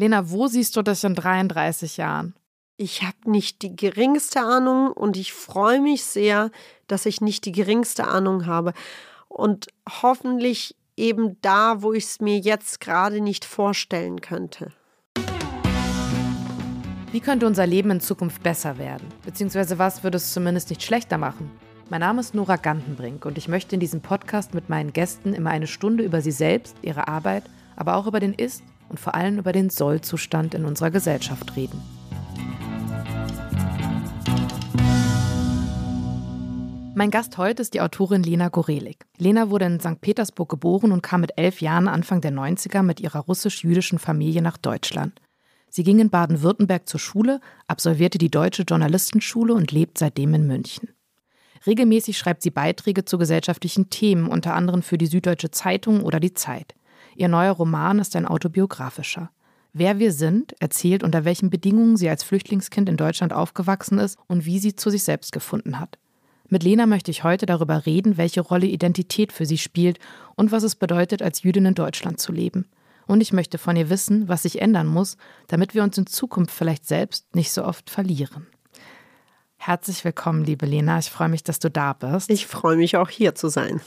Lena, wo siehst du dich in 33 Jahren? Ich habe nicht die geringste Ahnung und ich freue mich sehr, dass ich nicht die geringste Ahnung habe. Und hoffentlich eben da, wo ich es mir jetzt gerade nicht vorstellen könnte. Wie könnte unser Leben in Zukunft besser werden? Beziehungsweise was würde es zumindest nicht schlechter machen? Mein Name ist Nora Gantenbrink und ich möchte in diesem Podcast mit meinen Gästen immer eine Stunde über sie selbst, ihre Arbeit, aber auch über den Ist- und vor allem über den Sollzustand in unserer Gesellschaft reden. Mein Gast heute ist die Autorin Lena Gorelik. Lena wurde in St. Petersburg geboren und kam mit elf Jahren Anfang der 90er mit ihrer russisch-jüdischen Familie nach Deutschland. Sie ging in Baden-Württemberg zur Schule, absolvierte die Deutsche Journalistenschule und lebt seitdem in München. Regelmäßig schreibt sie Beiträge zu gesellschaftlichen Themen, unter anderem für die Süddeutsche Zeitung oder die Zeit. Ihr neuer Roman ist ein autobiografischer. Wer wir sind, erzählt, unter welchen Bedingungen sie als Flüchtlingskind in Deutschland aufgewachsen ist und wie sie zu sich selbst gefunden hat. Mit Lena möchte ich heute darüber reden, welche Rolle Identität für sie spielt und was es bedeutet, als Jüdin in Deutschland zu leben. Und ich möchte von ihr wissen, was sich ändern muss, damit wir uns in Zukunft vielleicht selbst nicht so oft verlieren. Herzlich willkommen, liebe Lena. Ich freue mich, dass du da bist. Ich freue mich auch hier zu sein.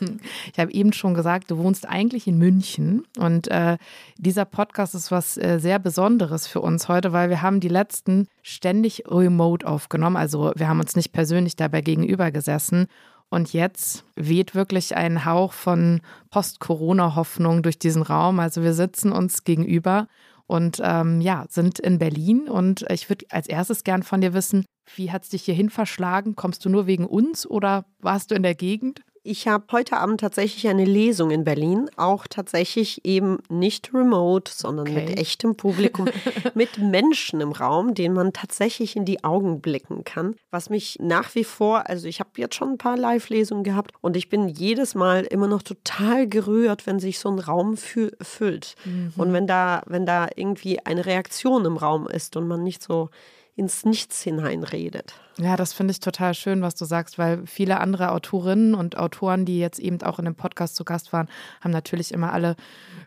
Ich habe eben schon gesagt, du wohnst eigentlich in München und äh, dieser Podcast ist was äh, sehr Besonderes für uns heute, weil wir haben die letzten ständig remote aufgenommen. Also wir haben uns nicht persönlich dabei gegenüber gesessen. Und jetzt weht wirklich ein Hauch von Post-Corona-Hoffnung durch diesen Raum. Also wir sitzen uns gegenüber und ähm, ja, sind in Berlin. Und ich würde als erstes gern von dir wissen, wie hat es dich hierhin verschlagen? Kommst du nur wegen uns oder warst du in der Gegend? Ich habe heute Abend tatsächlich eine Lesung in Berlin, auch tatsächlich eben nicht remote, sondern okay. mit echtem Publikum, mit Menschen im Raum, denen man tatsächlich in die Augen blicken kann. Was mich nach wie vor, also ich habe jetzt schon ein paar Live-Lesungen gehabt und ich bin jedes Mal immer noch total gerührt, wenn sich so ein Raum füllt. Mhm. Und wenn da, wenn da irgendwie eine Reaktion im Raum ist und man nicht so ins Nichts hineinredet. Ja, das finde ich total schön, was du sagst, weil viele andere Autorinnen und Autoren, die jetzt eben auch in dem Podcast zu Gast waren, haben natürlich immer alle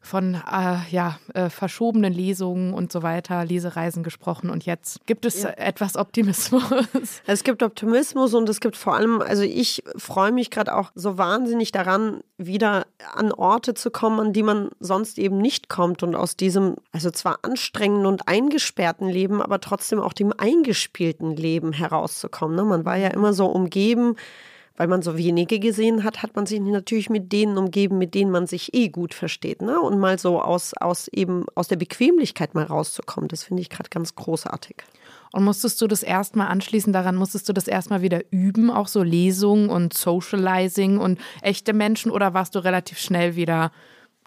von äh, ja, äh, verschobenen Lesungen und so weiter, Lesereisen gesprochen. Und jetzt gibt es ja. etwas Optimismus. Es gibt Optimismus und es gibt vor allem, also ich freue mich gerade auch so wahnsinnig daran, wieder an Orte zu kommen, an die man sonst eben nicht kommt und aus diesem, also zwar anstrengenden und eingesperrten Leben, aber trotzdem auch dem eingespielten Leben herauszukommen. Ne? Man war ja immer so umgeben, weil man so wenige gesehen hat, hat man sich natürlich mit denen umgeben, mit denen man sich eh gut versteht. Ne? Und mal so aus, aus eben aus der Bequemlichkeit mal rauszukommen, das finde ich gerade ganz großartig. Und musstest du das erstmal anschließend daran, musstest du das erstmal wieder üben, auch so Lesungen und Socializing und echte Menschen oder warst du relativ schnell wieder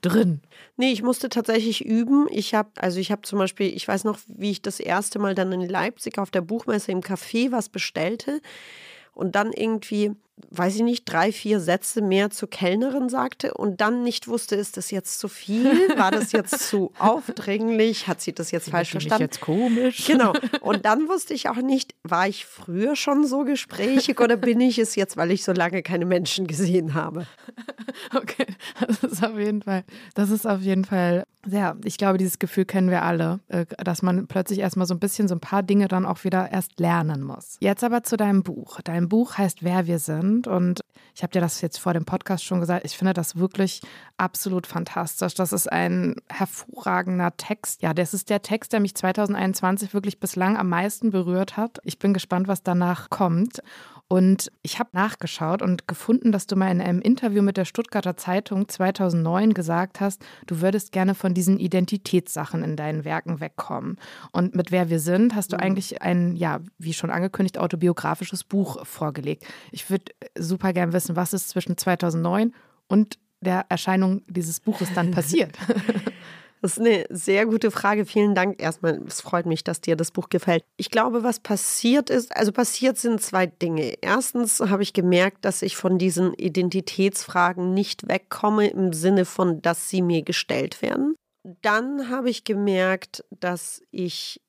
drin? Nee, ich musste tatsächlich üben. Ich habe, also ich habe zum Beispiel, ich weiß noch, wie ich das erste Mal dann in Leipzig auf der Buchmesse im Café was bestellte und dann irgendwie weiß ich nicht, drei, vier Sätze mehr zur Kellnerin sagte und dann nicht wusste, ist das jetzt zu viel? War das jetzt zu aufdringlich? Hat sie das jetzt falsch verstanden? jetzt komisch. Genau. Und dann wusste ich auch nicht, war ich früher schon so gesprächig oder bin ich es jetzt, weil ich so lange keine Menschen gesehen habe? Okay, das ist auf jeden Fall, das ist auf jeden Fall ja, ich glaube, dieses Gefühl kennen wir alle, äh, dass man plötzlich erstmal so ein bisschen so ein paar Dinge dann auch wieder erst lernen muss. Jetzt aber zu deinem Buch. Dein Buch heißt Wer wir sind und ich habe dir das jetzt vor dem Podcast schon gesagt. Ich finde das wirklich absolut fantastisch. Das ist ein hervorragender Text. Ja, das ist der Text, der mich 2021 wirklich bislang am meisten berührt hat. Ich bin gespannt, was danach kommt. Und ich habe nachgeschaut und gefunden, dass du mal in einem Interview mit der Stuttgarter Zeitung 2009 gesagt hast, du würdest gerne von diesen Identitätssachen in deinen Werken wegkommen. Und mit Wer wir sind hast du mhm. eigentlich ein, ja, wie schon angekündigt, autobiografisches Buch vorgelegt. Ich würde super gern wissen, was ist zwischen 2009 und der Erscheinung dieses Buches dann passiert. Das ist eine sehr gute Frage. Vielen Dank erstmal. Es freut mich, dass dir das Buch gefällt. Ich glaube, was passiert ist, also passiert sind zwei Dinge. Erstens habe ich gemerkt, dass ich von diesen Identitätsfragen nicht wegkomme im Sinne von, dass sie mir gestellt werden. Dann habe ich gemerkt, dass ich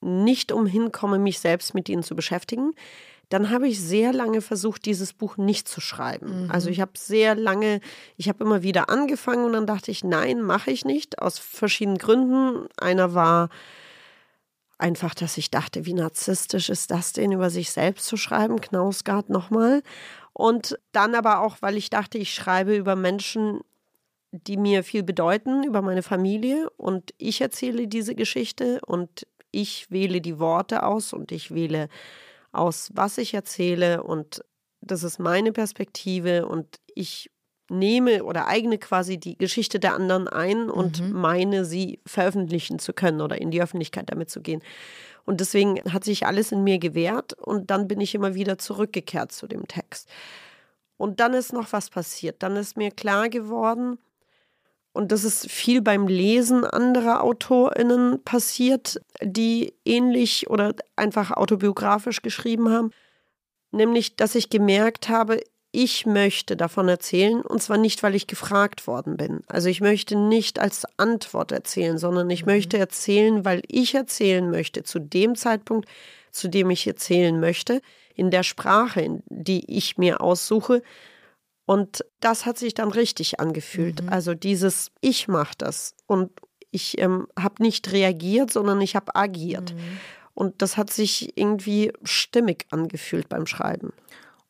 nicht umhin komme, mich selbst mit ihnen zu beschäftigen dann habe ich sehr lange versucht, dieses Buch nicht zu schreiben. Mhm. Also ich habe sehr lange, ich habe immer wieder angefangen und dann dachte ich, nein, mache ich nicht, aus verschiedenen Gründen. Einer war einfach, dass ich dachte, wie narzisstisch ist das denn, über sich selbst zu schreiben, Knausgard nochmal. Und dann aber auch, weil ich dachte, ich schreibe über Menschen, die mir viel bedeuten, über meine Familie und ich erzähle diese Geschichte und ich wähle die Worte aus und ich wähle aus, was ich erzähle und das ist meine Perspektive und ich nehme oder eigne quasi die Geschichte der anderen ein und mhm. meine, sie veröffentlichen zu können oder in die Öffentlichkeit damit zu gehen. Und deswegen hat sich alles in mir gewehrt und dann bin ich immer wieder zurückgekehrt zu dem Text. Und dann ist noch was passiert. Dann ist mir klar geworden, und das ist viel beim Lesen anderer AutorInnen passiert, die ähnlich oder einfach autobiografisch geschrieben haben. Nämlich, dass ich gemerkt habe, ich möchte davon erzählen und zwar nicht, weil ich gefragt worden bin. Also ich möchte nicht als Antwort erzählen, sondern ich mhm. möchte erzählen, weil ich erzählen möchte, zu dem Zeitpunkt, zu dem ich erzählen möchte, in der Sprache, die ich mir aussuche. Und das hat sich dann richtig angefühlt. Mhm. Also dieses Ich mache das und ich ähm, habe nicht reagiert, sondern ich habe agiert. Mhm. Und das hat sich irgendwie stimmig angefühlt beim Schreiben.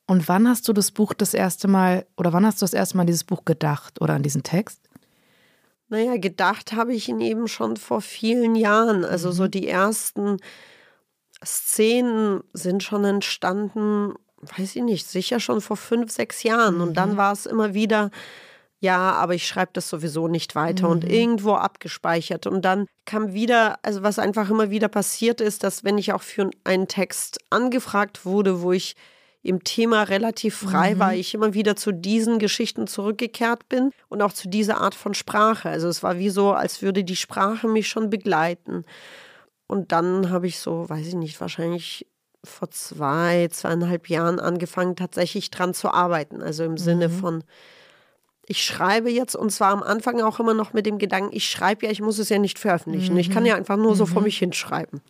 Und wann hast du das Buch das erste Mal oder wann hast du das erste Mal an dieses Buch gedacht oder an diesen Text? Naja, gedacht habe ich ihn eben schon vor vielen Jahren. Also mhm. so die ersten Szenen sind schon entstanden, weiß ich nicht, sicher schon vor fünf, sechs Jahren. Mhm. Und dann mhm. war es immer wieder, ja, aber ich schreibe das sowieso nicht weiter mhm. und irgendwo abgespeichert. Und dann kam wieder, also was einfach immer wieder passiert ist, dass wenn ich auch für einen Text angefragt wurde, wo ich im Thema relativ frei mhm. war, ich immer wieder zu diesen Geschichten zurückgekehrt bin und auch zu dieser Art von Sprache. Also es war wie so, als würde die Sprache mich schon begleiten. Und dann habe ich so, weiß ich nicht, wahrscheinlich vor zwei, zweieinhalb Jahren angefangen, tatsächlich dran zu arbeiten. Also im Sinne mhm. von, ich schreibe jetzt und zwar am Anfang auch immer noch mit dem Gedanken, ich schreibe ja, ich muss es ja nicht veröffentlichen. Mhm. Ich kann mhm. ja einfach nur so vor mhm. mich hinschreiben.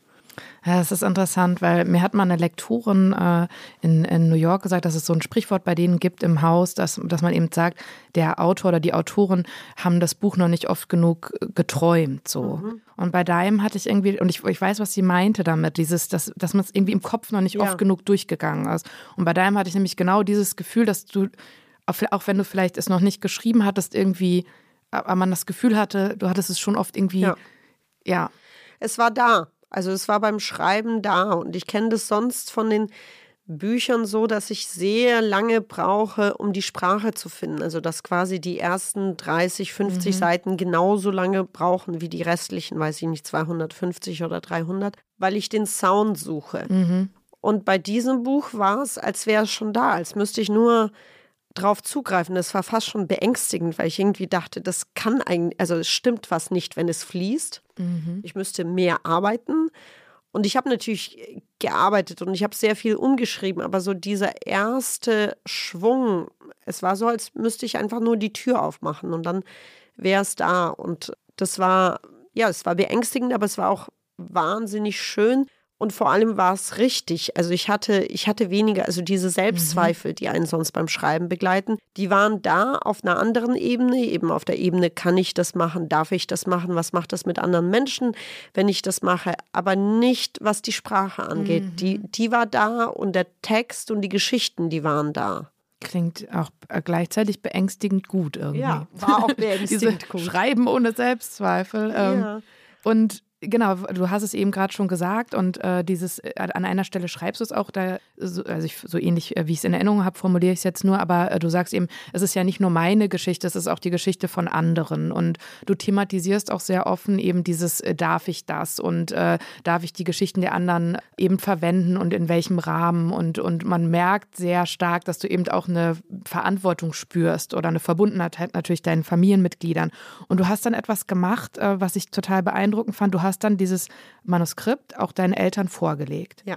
Ja, es ist interessant, weil mir hat mal eine Lektorin äh, in, in New York gesagt, dass es so ein Sprichwort bei denen gibt im Haus, dass, dass man eben sagt, der Autor oder die Autorin haben das Buch noch nicht oft genug geträumt. So. Mhm. Und bei deinem hatte ich irgendwie, und ich, ich weiß, was sie meinte damit, dieses, dass, dass man es irgendwie im Kopf noch nicht ja. oft genug durchgegangen ist. Und bei deinem hatte ich nämlich genau dieses Gefühl, dass du, auch wenn du vielleicht es noch nicht geschrieben hattest, irgendwie, aber man das Gefühl hatte, du hattest es schon oft irgendwie, ja. ja. Es war da. Also es war beim Schreiben da und ich kenne das sonst von den Büchern so, dass ich sehr lange brauche, um die Sprache zu finden. Also dass quasi die ersten 30, 50 mhm. Seiten genauso lange brauchen wie die restlichen, weiß ich nicht, 250 oder 300, weil ich den Sound suche. Mhm. Und bei diesem Buch war es, als wäre es schon da, als müsste ich nur drauf zugreifen. Das war fast schon beängstigend, weil ich irgendwie dachte, das kann eigentlich, also es stimmt was nicht, wenn es fließt. Mhm. Ich müsste mehr arbeiten. Und ich habe natürlich gearbeitet und ich habe sehr viel umgeschrieben, aber so dieser erste Schwung, es war so, als müsste ich einfach nur die Tür aufmachen und dann wäre es da. Und das war, ja, es war beängstigend, aber es war auch wahnsinnig schön, und vor allem war es richtig. Also ich hatte, ich hatte weniger, also diese Selbstzweifel, mhm. die einen sonst beim Schreiben begleiten, die waren da auf einer anderen Ebene, eben auf der Ebene, kann ich das machen, darf ich das machen, was macht das mit anderen Menschen, wenn ich das mache, aber nicht, was die Sprache angeht. Mhm. Die, die war da und der Text und die Geschichten, die waren da. Klingt auch äh, gleichzeitig beängstigend gut irgendwie. Ja, war auch beängstigend gut. Schreiben ohne Selbstzweifel. Ähm, ja. Und Genau, du hast es eben gerade schon gesagt und äh, dieses äh, an einer Stelle schreibst du es auch, da, so, also ich, so ähnlich äh, wie ich es in Erinnerung habe, formuliere ich es jetzt nur, aber äh, du sagst eben, es ist ja nicht nur meine Geschichte, es ist auch die Geschichte von anderen und du thematisierst auch sehr offen eben dieses, äh, darf ich das und äh, darf ich die Geschichten der anderen eben verwenden und in welchem Rahmen und, und man merkt sehr stark, dass du eben auch eine Verantwortung spürst oder eine Verbundenheit natürlich deinen Familienmitgliedern und du hast dann etwas gemacht, was ich total beeindruckend fand, du hast hast dann dieses Manuskript auch deinen Eltern vorgelegt. Ja.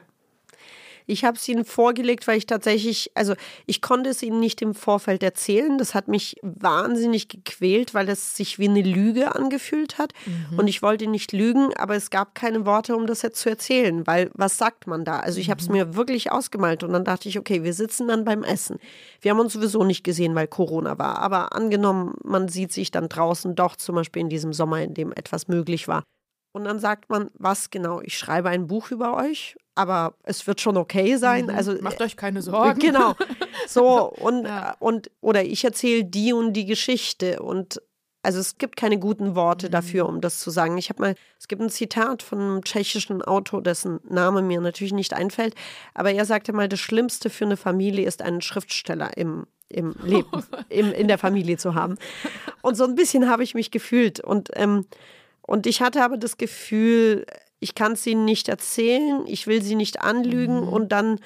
Ich habe es ihnen vorgelegt, weil ich tatsächlich, also ich konnte es ihnen nicht im Vorfeld erzählen. Das hat mich wahnsinnig gequält, weil es sich wie eine Lüge angefühlt hat. Mhm. Und ich wollte nicht lügen, aber es gab keine Worte, um das jetzt zu erzählen, weil was sagt man da? Also ich habe es mhm. mir wirklich ausgemalt und dann dachte ich, okay, wir sitzen dann beim Essen. Wir haben uns sowieso nicht gesehen, weil Corona war. Aber angenommen, man sieht sich dann draußen doch zum Beispiel in diesem Sommer, in dem etwas möglich war. Und dann sagt man, was genau? Ich schreibe ein Buch über euch, aber es wird schon okay sein. Mhm. Also macht euch keine Sorgen. Genau. So und ja. und oder ich erzähle die und die Geschichte und also es gibt keine guten Worte mhm. dafür, um das zu sagen. Ich habe mal, es gibt ein Zitat von einem tschechischen Autor, dessen Name mir natürlich nicht einfällt, aber er sagte mal, das Schlimmste für eine Familie ist einen Schriftsteller im im Leben, im, in der Familie zu haben. Und so ein bisschen habe ich mich gefühlt und ähm, und ich hatte aber das Gefühl, ich kann es ihnen nicht erzählen, ich will sie nicht anlügen mhm. und dann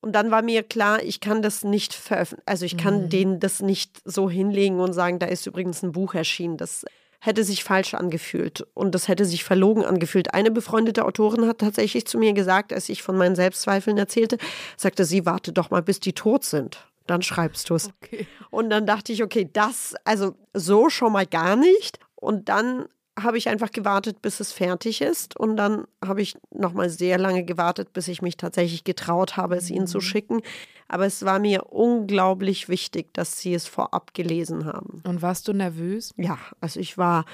und dann war mir klar, ich kann das nicht veröffentlichen. Also ich kann mhm. denen das nicht so hinlegen und sagen, da ist übrigens ein Buch erschienen. Das hätte sich falsch angefühlt und das hätte sich verlogen angefühlt. Eine befreundete Autorin hat tatsächlich zu mir gesagt, als ich von meinen Selbstzweifeln erzählte, sagte sie, warte doch mal, bis die tot sind. Dann schreibst du es. Okay. Und dann dachte ich, okay, das, also so schon mal gar nicht. Und dann habe ich einfach gewartet, bis es fertig ist. Und dann habe ich nochmal sehr lange gewartet, bis ich mich tatsächlich getraut habe, es ihnen zu mhm. schicken. Aber es war mir unglaublich wichtig, dass sie es vorab gelesen haben. Und warst du nervös? Ja, also ich war,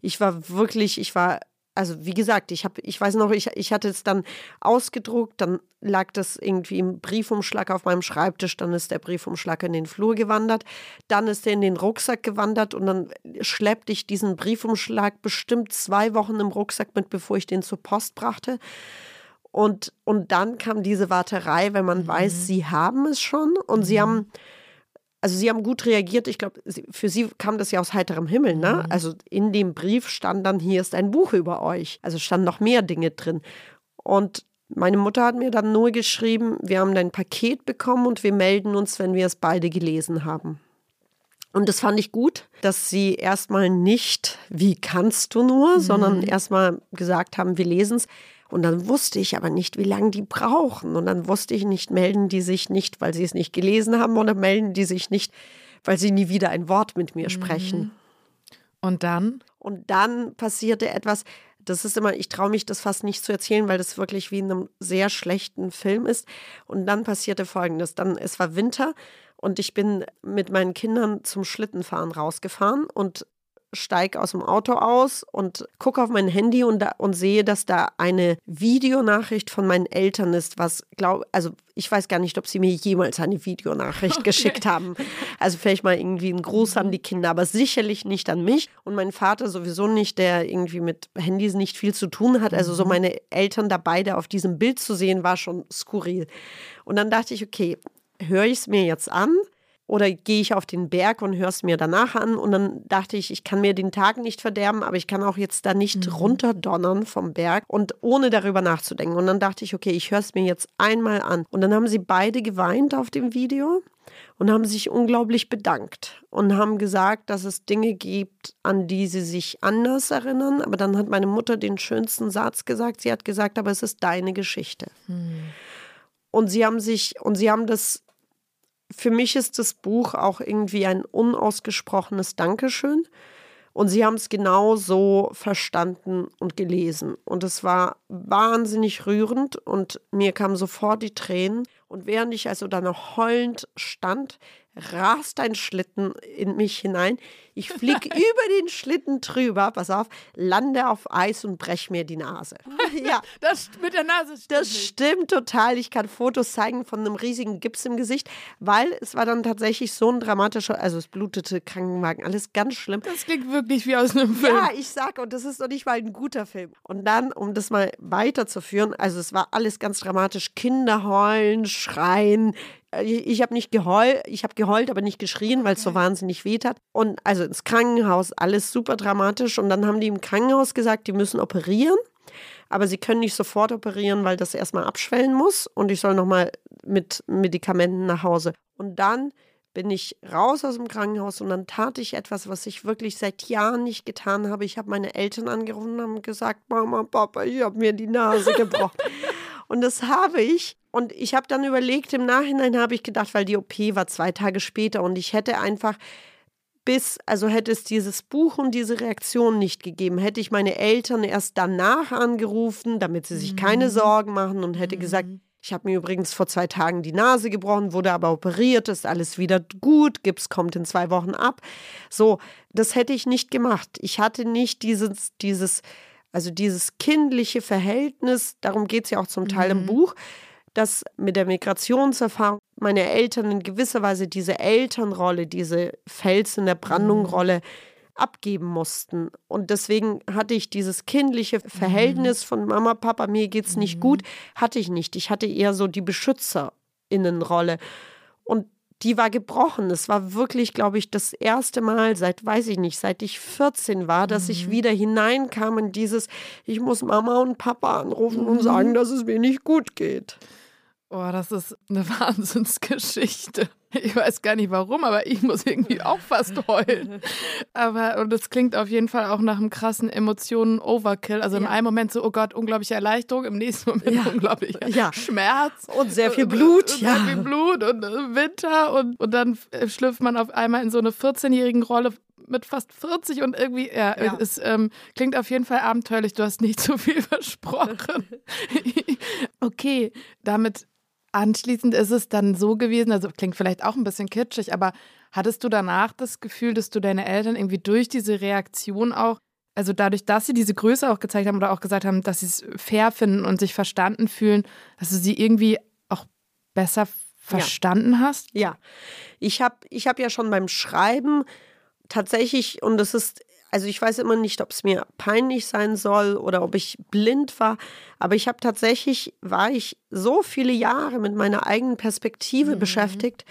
ich war wirklich, ich war also wie gesagt, ich habe, ich weiß noch, ich, ich hatte es dann ausgedruckt, dann lag das irgendwie im Briefumschlag auf meinem Schreibtisch, dann ist der Briefumschlag in den Flur gewandert, dann ist er in den Rucksack gewandert und dann schleppte ich diesen Briefumschlag bestimmt zwei Wochen im Rucksack mit, bevor ich den zur Post brachte. Und, und dann kam diese Warterei, wenn man mhm. weiß, sie haben es schon und mhm. sie haben also sie haben gut reagiert. Ich glaube, für sie kam das ja aus heiterem Himmel. Ne? Mhm. Also in dem Brief stand dann, hier ist ein Buch über euch. Also standen noch mehr Dinge drin. Und meine Mutter hat mir dann nur geschrieben, wir haben dein Paket bekommen und wir melden uns, wenn wir es beide gelesen haben. Und das fand ich gut, dass sie erstmal nicht, wie kannst du nur, mhm. sondern erstmal gesagt haben, wir lesen es. Und dann wusste ich aber nicht, wie lange die brauchen. Und dann wusste ich nicht, melden die sich nicht, weil sie es nicht gelesen haben oder melden die sich nicht, weil sie nie wieder ein Wort mit mir sprechen. Mhm. Und dann? Und dann passierte etwas, das ist immer, ich traue mich das fast nicht zu erzählen, weil das wirklich wie in einem sehr schlechten Film ist. Und dann passierte Folgendes. Dann, es war Winter und ich bin mit meinen Kindern zum Schlittenfahren rausgefahren und steige aus dem Auto aus und gucke auf mein Handy und, da, und sehe, dass da eine Videonachricht von meinen Eltern ist, was glaube, also ich weiß gar nicht, ob sie mir jemals eine Videonachricht okay. geschickt haben. Also vielleicht mal irgendwie ein Gruß an die Kinder, aber sicherlich nicht an mich und mein Vater sowieso nicht, der irgendwie mit Handys nicht viel zu tun hat. Also so mhm. meine Eltern da beide auf diesem Bild zu sehen, war schon skurril. Und dann dachte ich, okay, höre ich es mir jetzt an? Oder gehe ich auf den Berg und höre es mir danach an. Und dann dachte ich, ich kann mir den Tag nicht verderben, aber ich kann auch jetzt da nicht mhm. runterdonnern vom Berg und ohne darüber nachzudenken. Und dann dachte ich, okay, ich höre es mir jetzt einmal an. Und dann haben sie beide geweint auf dem Video und haben sich unglaublich bedankt und haben gesagt, dass es Dinge gibt, an die sie sich anders erinnern. Aber dann hat meine Mutter den schönsten Satz gesagt. Sie hat gesagt, aber es ist deine Geschichte. Mhm. Und sie haben sich, und sie haben das für mich ist das Buch auch irgendwie ein unausgesprochenes Dankeschön. Und sie haben es genau so verstanden und gelesen. Und es war wahnsinnig rührend und mir kamen sofort die Tränen. Und während ich also da noch heulend stand, rast ein Schlitten in mich hinein. Ich fliege über den Schlitten drüber, pass auf, lande auf Eis und brech mir die Nase. Ja, das mit der Nase stimmt. Das stimmt total. Ich kann Fotos zeigen von einem riesigen Gips im Gesicht, weil es war dann tatsächlich so ein dramatischer, also es blutete Krankenwagen, alles ganz schlimm. Das klingt wirklich wie aus einem Film. Ja, ich sag, und das ist noch nicht mal ein guter Film. Und dann, um das mal weiterzuführen, also es war alles ganz dramatisch. Kinder heulen, schreien, ich, ich habe nicht geheult, ich habe geheult, aber nicht geschrien, weil es so wahnsinnig weht hat. Und also ins Krankenhaus, alles super dramatisch. Und dann haben die im Krankenhaus gesagt, die müssen operieren. Aber sie können nicht sofort operieren, weil das erstmal abschwellen muss. Und ich soll nochmal mit Medikamenten nach Hause. Und dann bin ich raus aus dem Krankenhaus und dann tat ich etwas, was ich wirklich seit Jahren nicht getan habe. Ich habe meine Eltern angerufen und gesagt, Mama, Papa, ich habe mir die Nase gebrochen. und das habe ich Und ich habe dann überlegt, im Nachhinein habe ich gedacht, weil die OP war zwei Tage später und ich hätte einfach bis, also hätte es dieses Buch und diese Reaktion nicht gegeben, hätte ich meine Eltern erst danach angerufen, damit sie sich mhm. keine Sorgen machen und hätte mhm. gesagt, ich habe mir übrigens vor zwei Tagen die Nase gebrochen, wurde aber operiert, ist alles wieder gut, Gips kommt in zwei Wochen ab. So, das hätte ich nicht gemacht. Ich hatte nicht dieses, dieses, also dieses kindliche Verhältnis, darum geht es ja auch zum Teil mhm. im Buch, dass mit der Migrationserfahrung meine Eltern in gewisser Weise diese Elternrolle, diese Fels in der Brandung-Rolle mhm. abgeben mussten. Und deswegen hatte ich dieses kindliche Verhältnis mhm. von Mama, Papa, mir geht's nicht mhm. gut, hatte ich nicht. Ich hatte eher so die Beschützerinnenrolle. Und die war gebrochen. Es war wirklich, glaube ich, das erste Mal seit, weiß ich nicht, seit ich 14 war, dass mhm. ich wieder hineinkam in dieses, ich muss Mama und Papa anrufen mhm. und sagen, dass es mir nicht gut geht. Oh, das ist eine Wahnsinnsgeschichte. Ich weiß gar nicht warum, aber ich muss irgendwie auch fast heulen. Aber und es klingt auf jeden Fall auch nach einem krassen Emotionen-Overkill. Also im ja. einen Moment so, oh Gott, unglaubliche Erleichterung, im nächsten Moment ja. unglaublicher ja. Schmerz. Und sehr viel Blut. Und, ja. Sehr viel Blut und äh, Winter. Und, und dann äh, schlüpft man auf einmal in so eine 14-jährigen Rolle mit fast 40 und irgendwie, ja, ja. es ähm, klingt auf jeden Fall abenteuerlich. Du hast nicht zu viel versprochen. okay, damit anschließend ist es dann so gewesen, also klingt vielleicht auch ein bisschen kitschig, aber hattest du danach das Gefühl, dass du deine Eltern irgendwie durch diese Reaktion auch, also dadurch, dass sie diese Größe auch gezeigt haben oder auch gesagt haben, dass sie es fair finden und sich verstanden fühlen, dass du sie irgendwie auch besser verstanden ja. hast? Ja, ich habe ich hab ja schon beim Schreiben tatsächlich, und das ist also ich weiß immer nicht, ob es mir peinlich sein soll oder ob ich blind war, aber ich habe tatsächlich, war ich so viele Jahre mit meiner eigenen Perspektive mhm. beschäftigt,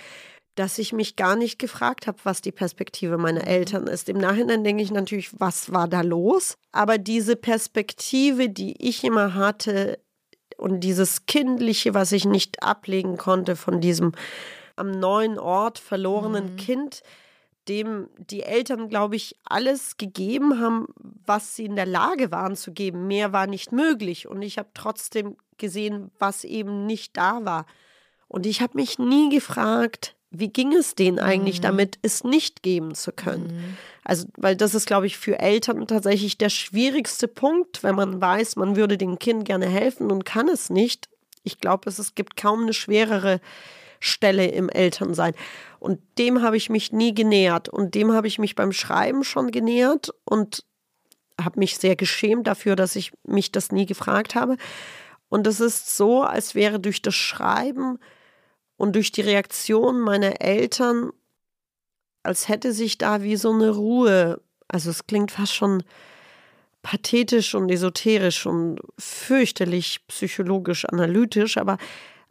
dass ich mich gar nicht gefragt habe, was die Perspektive meiner mhm. Eltern ist. Im Nachhinein denke ich natürlich, was war da los? Aber diese Perspektive, die ich immer hatte und dieses Kindliche, was ich nicht ablegen konnte von diesem am neuen Ort verlorenen mhm. Kind, dem die Eltern, glaube ich, alles gegeben haben, was sie in der Lage waren zu geben. Mehr war nicht möglich. Und ich habe trotzdem gesehen, was eben nicht da war. Und ich habe mich nie gefragt, wie ging es denen eigentlich mhm. damit, es nicht geben zu können? Mhm. Also, weil das ist, glaube ich, für Eltern tatsächlich der schwierigste Punkt, wenn man weiß, man würde dem Kind gerne helfen und kann es nicht. Ich glaube, es, es gibt kaum eine schwerere Stelle im Elternsein. Und dem habe ich mich nie genähert. Und dem habe ich mich beim Schreiben schon genähert und habe mich sehr geschämt dafür, dass ich mich das nie gefragt habe. Und es ist so, als wäre durch das Schreiben und durch die Reaktion meiner Eltern, als hätte sich da wie so eine Ruhe, also es klingt fast schon pathetisch und esoterisch und fürchterlich psychologisch analytisch, aber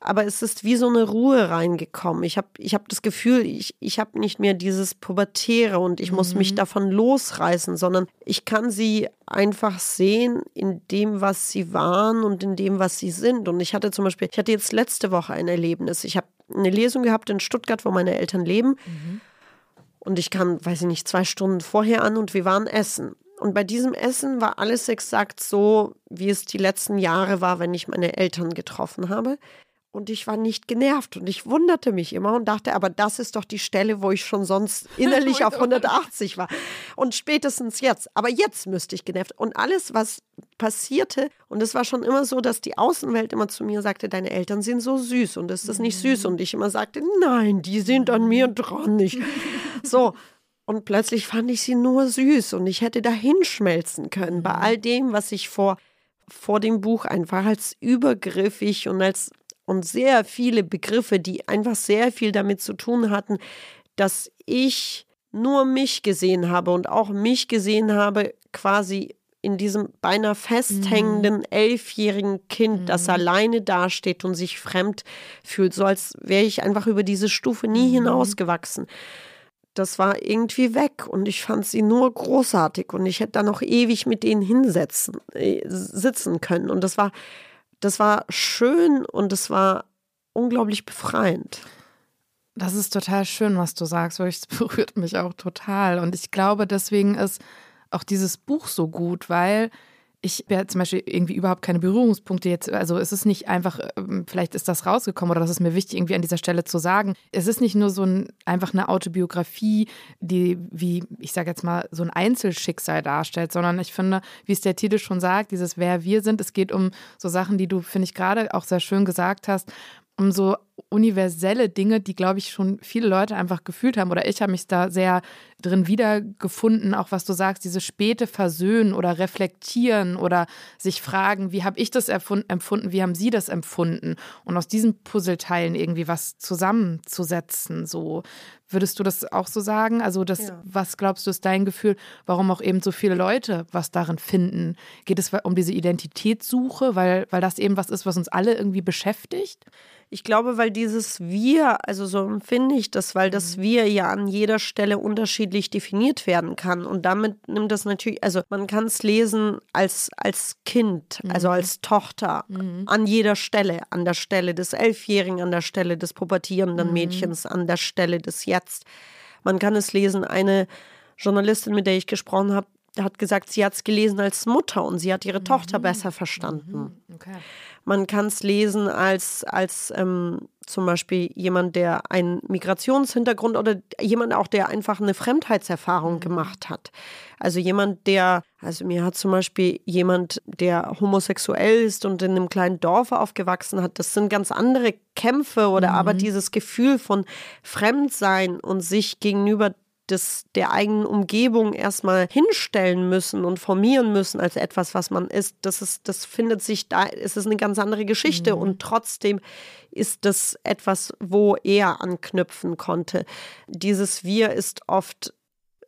aber es ist wie so eine Ruhe reingekommen. Ich habe ich hab das Gefühl, ich, ich habe nicht mehr dieses Pubertäre und ich mhm. muss mich mhm. davon losreißen, sondern ich kann sie einfach sehen in dem, was sie waren und in dem, was sie sind. Und ich hatte zum Beispiel, ich hatte jetzt letzte Woche ein Erlebnis. Ich habe eine Lesung gehabt in Stuttgart, wo meine Eltern leben. Mhm. Und ich kam, weiß ich nicht, zwei Stunden vorher an und wir waren essen. Und bei diesem Essen war alles exakt so, wie es die letzten Jahre war, wenn ich meine Eltern getroffen habe. Und ich war nicht genervt und ich wunderte mich immer und dachte, aber das ist doch die Stelle, wo ich schon sonst innerlich auf 180 war. Und spätestens jetzt, aber jetzt müsste ich genervt. Und alles, was passierte, und es war schon immer so, dass die Außenwelt immer zu mir sagte, deine Eltern sind so süß und ist das nicht süß? Und ich immer sagte, nein, die sind an mir dran nicht. So. Und plötzlich fand ich sie nur süß und ich hätte da hinschmelzen können bei all dem, was ich vor, vor dem Buch einfach als übergriffig und als und sehr viele Begriffe, die einfach sehr viel damit zu tun hatten, dass ich nur mich gesehen habe und auch mich gesehen habe, quasi in diesem beinahe festhängenden mhm. elfjährigen Kind, mhm. das alleine dasteht und sich fremd fühlt, so als wäre ich einfach über diese Stufe nie mhm. hinausgewachsen. Das war irgendwie weg und ich fand sie nur großartig und ich hätte da noch ewig mit denen hinsetzen, äh, sitzen können. Und das war das war schön und es war unglaublich befreiend. Das ist total schön, was du sagst, weil es berührt mich auch total. Und ich glaube, deswegen ist auch dieses Buch so gut, weil ich habe zum Beispiel irgendwie überhaupt keine Berührungspunkte jetzt. Also es ist nicht einfach, ähm, vielleicht ist das rausgekommen oder das ist mir wichtig, irgendwie an dieser Stelle zu sagen. Es ist nicht nur so ein, einfach eine Autobiografie, die wie, ich sage jetzt mal, so ein Einzelschicksal darstellt, sondern ich finde, wie es der Titel schon sagt, dieses Wer wir sind, es geht um so Sachen, die du, finde ich, gerade auch sehr schön gesagt hast, um so universelle Dinge, die, glaube ich, schon viele Leute einfach gefühlt haben. Oder ich habe mich da sehr drin wiedergefunden, auch was du sagst, diese späte Versöhnen oder Reflektieren oder sich fragen, wie habe ich das empfunden, wie haben Sie das empfunden? Und aus diesen Puzzleteilen irgendwie was zusammenzusetzen. So würdest du das auch so sagen? Also, das, ja. was glaubst du, ist dein Gefühl, warum auch eben so viele Leute was darin finden? Geht es um diese Identitätssuche, weil, weil das eben was ist, was uns alle irgendwie beschäftigt? Ich glaube, weil dieses Wir, also so empfinde ich das, weil das mhm. Wir ja an jeder Stelle unterschiedlich definiert werden kann. Und damit nimmt das natürlich, also man kann es lesen als, als Kind, also mhm. also als Tochter, mhm. an jeder Stelle, an der Stelle des Elfjährigen, an der Stelle des pubertierenden mhm. Mädchens, an der Stelle des Jetzt. Man kann es lesen, eine Journalistin, mit der ich gesprochen habe, hat gesagt, sie hat es gelesen als Mutter und sie hat ihre Tochter mhm. besser verstanden. Mhm. Okay. Man kann es lesen als, als ähm, zum Beispiel jemand, der einen Migrationshintergrund oder jemand auch, der einfach eine Fremdheitserfahrung mhm. gemacht hat. Also jemand, der, also mir hat zum Beispiel jemand, der homosexuell ist und in einem kleinen Dorf aufgewachsen hat, das sind ganz andere Kämpfe oder mhm. aber dieses Gefühl von Fremdsein und sich gegenüber des, der eigenen Umgebung erstmal hinstellen müssen und formieren müssen als etwas, was man ist, das ist, das findet sich da, es ist eine ganz andere Geschichte mhm. und trotzdem ist das etwas, wo er anknüpfen konnte. Dieses Wir ist oft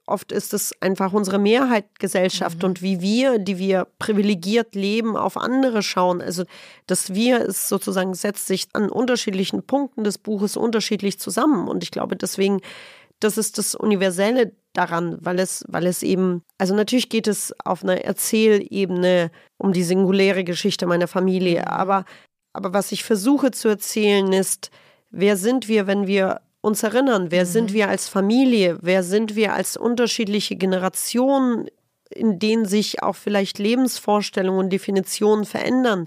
oft ist es einfach unsere Mehrheitgesellschaft mhm. und wie wir, die wir privilegiert leben, auf andere schauen. Also das Wir ist sozusagen setzt sich an unterschiedlichen Punkten des Buches unterschiedlich zusammen und ich glaube deswegen das ist das Universelle daran, weil es, weil es eben, also natürlich geht es auf einer Erzählebene um die singuläre Geschichte meiner Familie, mhm. aber, aber was ich versuche zu erzählen ist, wer sind wir, wenn wir uns erinnern, wer mhm. sind wir als Familie, wer sind wir als unterschiedliche Generationen, in denen sich auch vielleicht Lebensvorstellungen und Definitionen verändern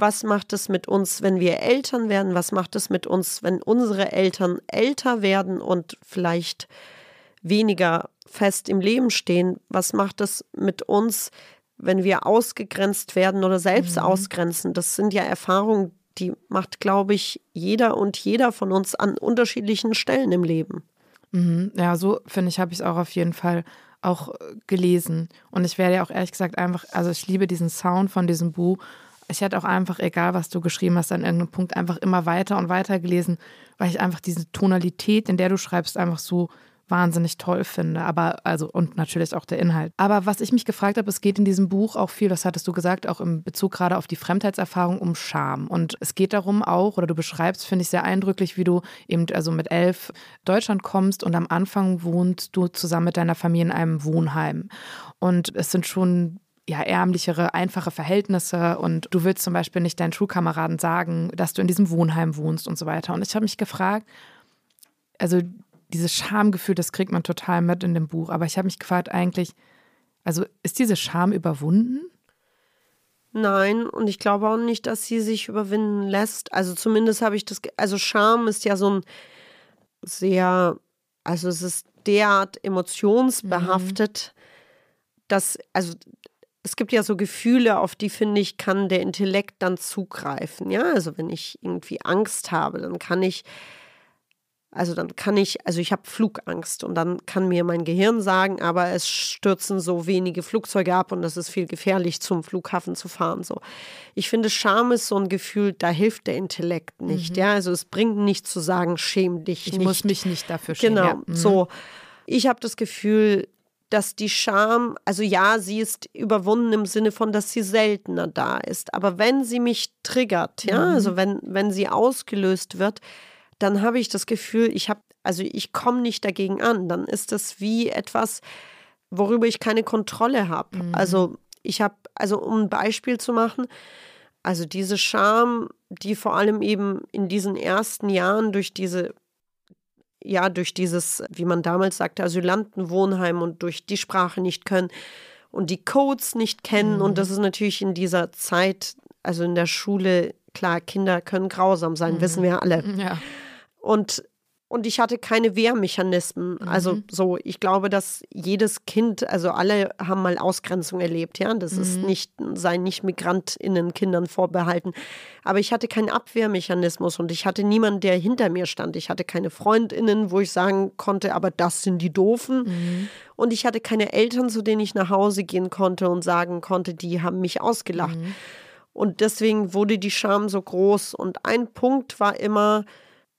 was macht es mit uns, wenn wir Eltern werden, was macht es mit uns, wenn unsere Eltern älter werden und vielleicht weniger fest im Leben stehen, was macht es mit uns, wenn wir ausgegrenzt werden oder selbst mhm. ausgrenzen. Das sind ja Erfahrungen, die macht, glaube ich, jeder und jeder von uns an unterschiedlichen Stellen im Leben. Mhm. Ja, so finde ich, habe ich es auch auf jeden Fall auch gelesen. Und ich werde ja auch ehrlich gesagt einfach, also ich liebe diesen Sound von diesem Buch ich hätte auch einfach, egal was du geschrieben hast, an irgendeinem Punkt einfach immer weiter und weiter gelesen, weil ich einfach diese Tonalität, in der du schreibst, einfach so wahnsinnig toll finde. Aber, also, und natürlich auch der Inhalt. Aber was ich mich gefragt habe, es geht in diesem Buch auch viel, das hattest du gesagt, auch im Bezug gerade auf die Fremdheitserfahrung um Scham. Und es geht darum auch, oder du beschreibst, finde ich sehr eindrücklich, wie du eben also mit elf Deutschland kommst und am Anfang wohnst du zusammen mit deiner Familie in einem Wohnheim. Und es sind schon ja, ärmlichere, einfache Verhältnisse und du willst zum Beispiel nicht deinen Schulkameraden sagen, dass du in diesem Wohnheim wohnst und so weiter. Und ich habe mich gefragt, also dieses Schamgefühl, das kriegt man total mit in dem Buch, aber ich habe mich gefragt eigentlich, also ist diese Scham überwunden? Nein, und ich glaube auch nicht, dass sie sich überwinden lässt. Also zumindest habe ich das, also Scham ist ja so ein sehr, also es ist derart emotionsbehaftet, mhm. dass, also es gibt ja so Gefühle, auf die finde ich, kann der Intellekt dann zugreifen. Ja, also wenn ich irgendwie Angst habe, dann kann ich, also dann kann ich, also ich habe Flugangst und dann kann mir mein Gehirn sagen, aber es stürzen so wenige Flugzeuge ab und es ist viel gefährlich, zum Flughafen zu fahren. So, ich finde, Scham ist so ein Gefühl, da hilft der Intellekt nicht. Mhm. Ja, also es bringt nicht zu sagen, schäm dich ich nicht. Ich muss mich nicht dafür schämen. Genau, ja. mhm. so. Ich habe das Gefühl, dass die Scham, also ja, sie ist überwunden im Sinne von, dass sie seltener da ist. Aber wenn sie mich triggert, ja, mhm. also wenn, wenn sie ausgelöst wird, dann habe ich das Gefühl, ich habe, also ich komme nicht dagegen an. Dann ist das wie etwas, worüber ich keine Kontrolle habe. Mhm. Also ich habe, also um ein Beispiel zu machen, also diese Scham, die vor allem eben in diesen ersten Jahren durch diese ja durch dieses, wie man damals sagte, Asylantenwohnheim und durch die Sprache nicht können und die Codes nicht kennen. Mhm. Und das ist natürlich in dieser Zeit, also in der Schule, klar, Kinder können grausam sein, mhm. wissen wir alle. Ja. Und und ich hatte keine Wehrmechanismen. Mhm. Also so, ich glaube, dass jedes Kind, also alle haben mal Ausgrenzung erlebt, ja. Das mhm. ist nicht, sei nicht MigrantInnen Kindern vorbehalten. Aber ich hatte keinen Abwehrmechanismus und ich hatte niemanden, der hinter mir stand. Ich hatte keine FreundInnen, wo ich sagen konnte, aber das sind die Doofen. Mhm. Und ich hatte keine Eltern, zu denen ich nach Hause gehen konnte und sagen konnte, die haben mich ausgelacht. Mhm. Und deswegen wurde die Scham so groß. Und ein Punkt war immer,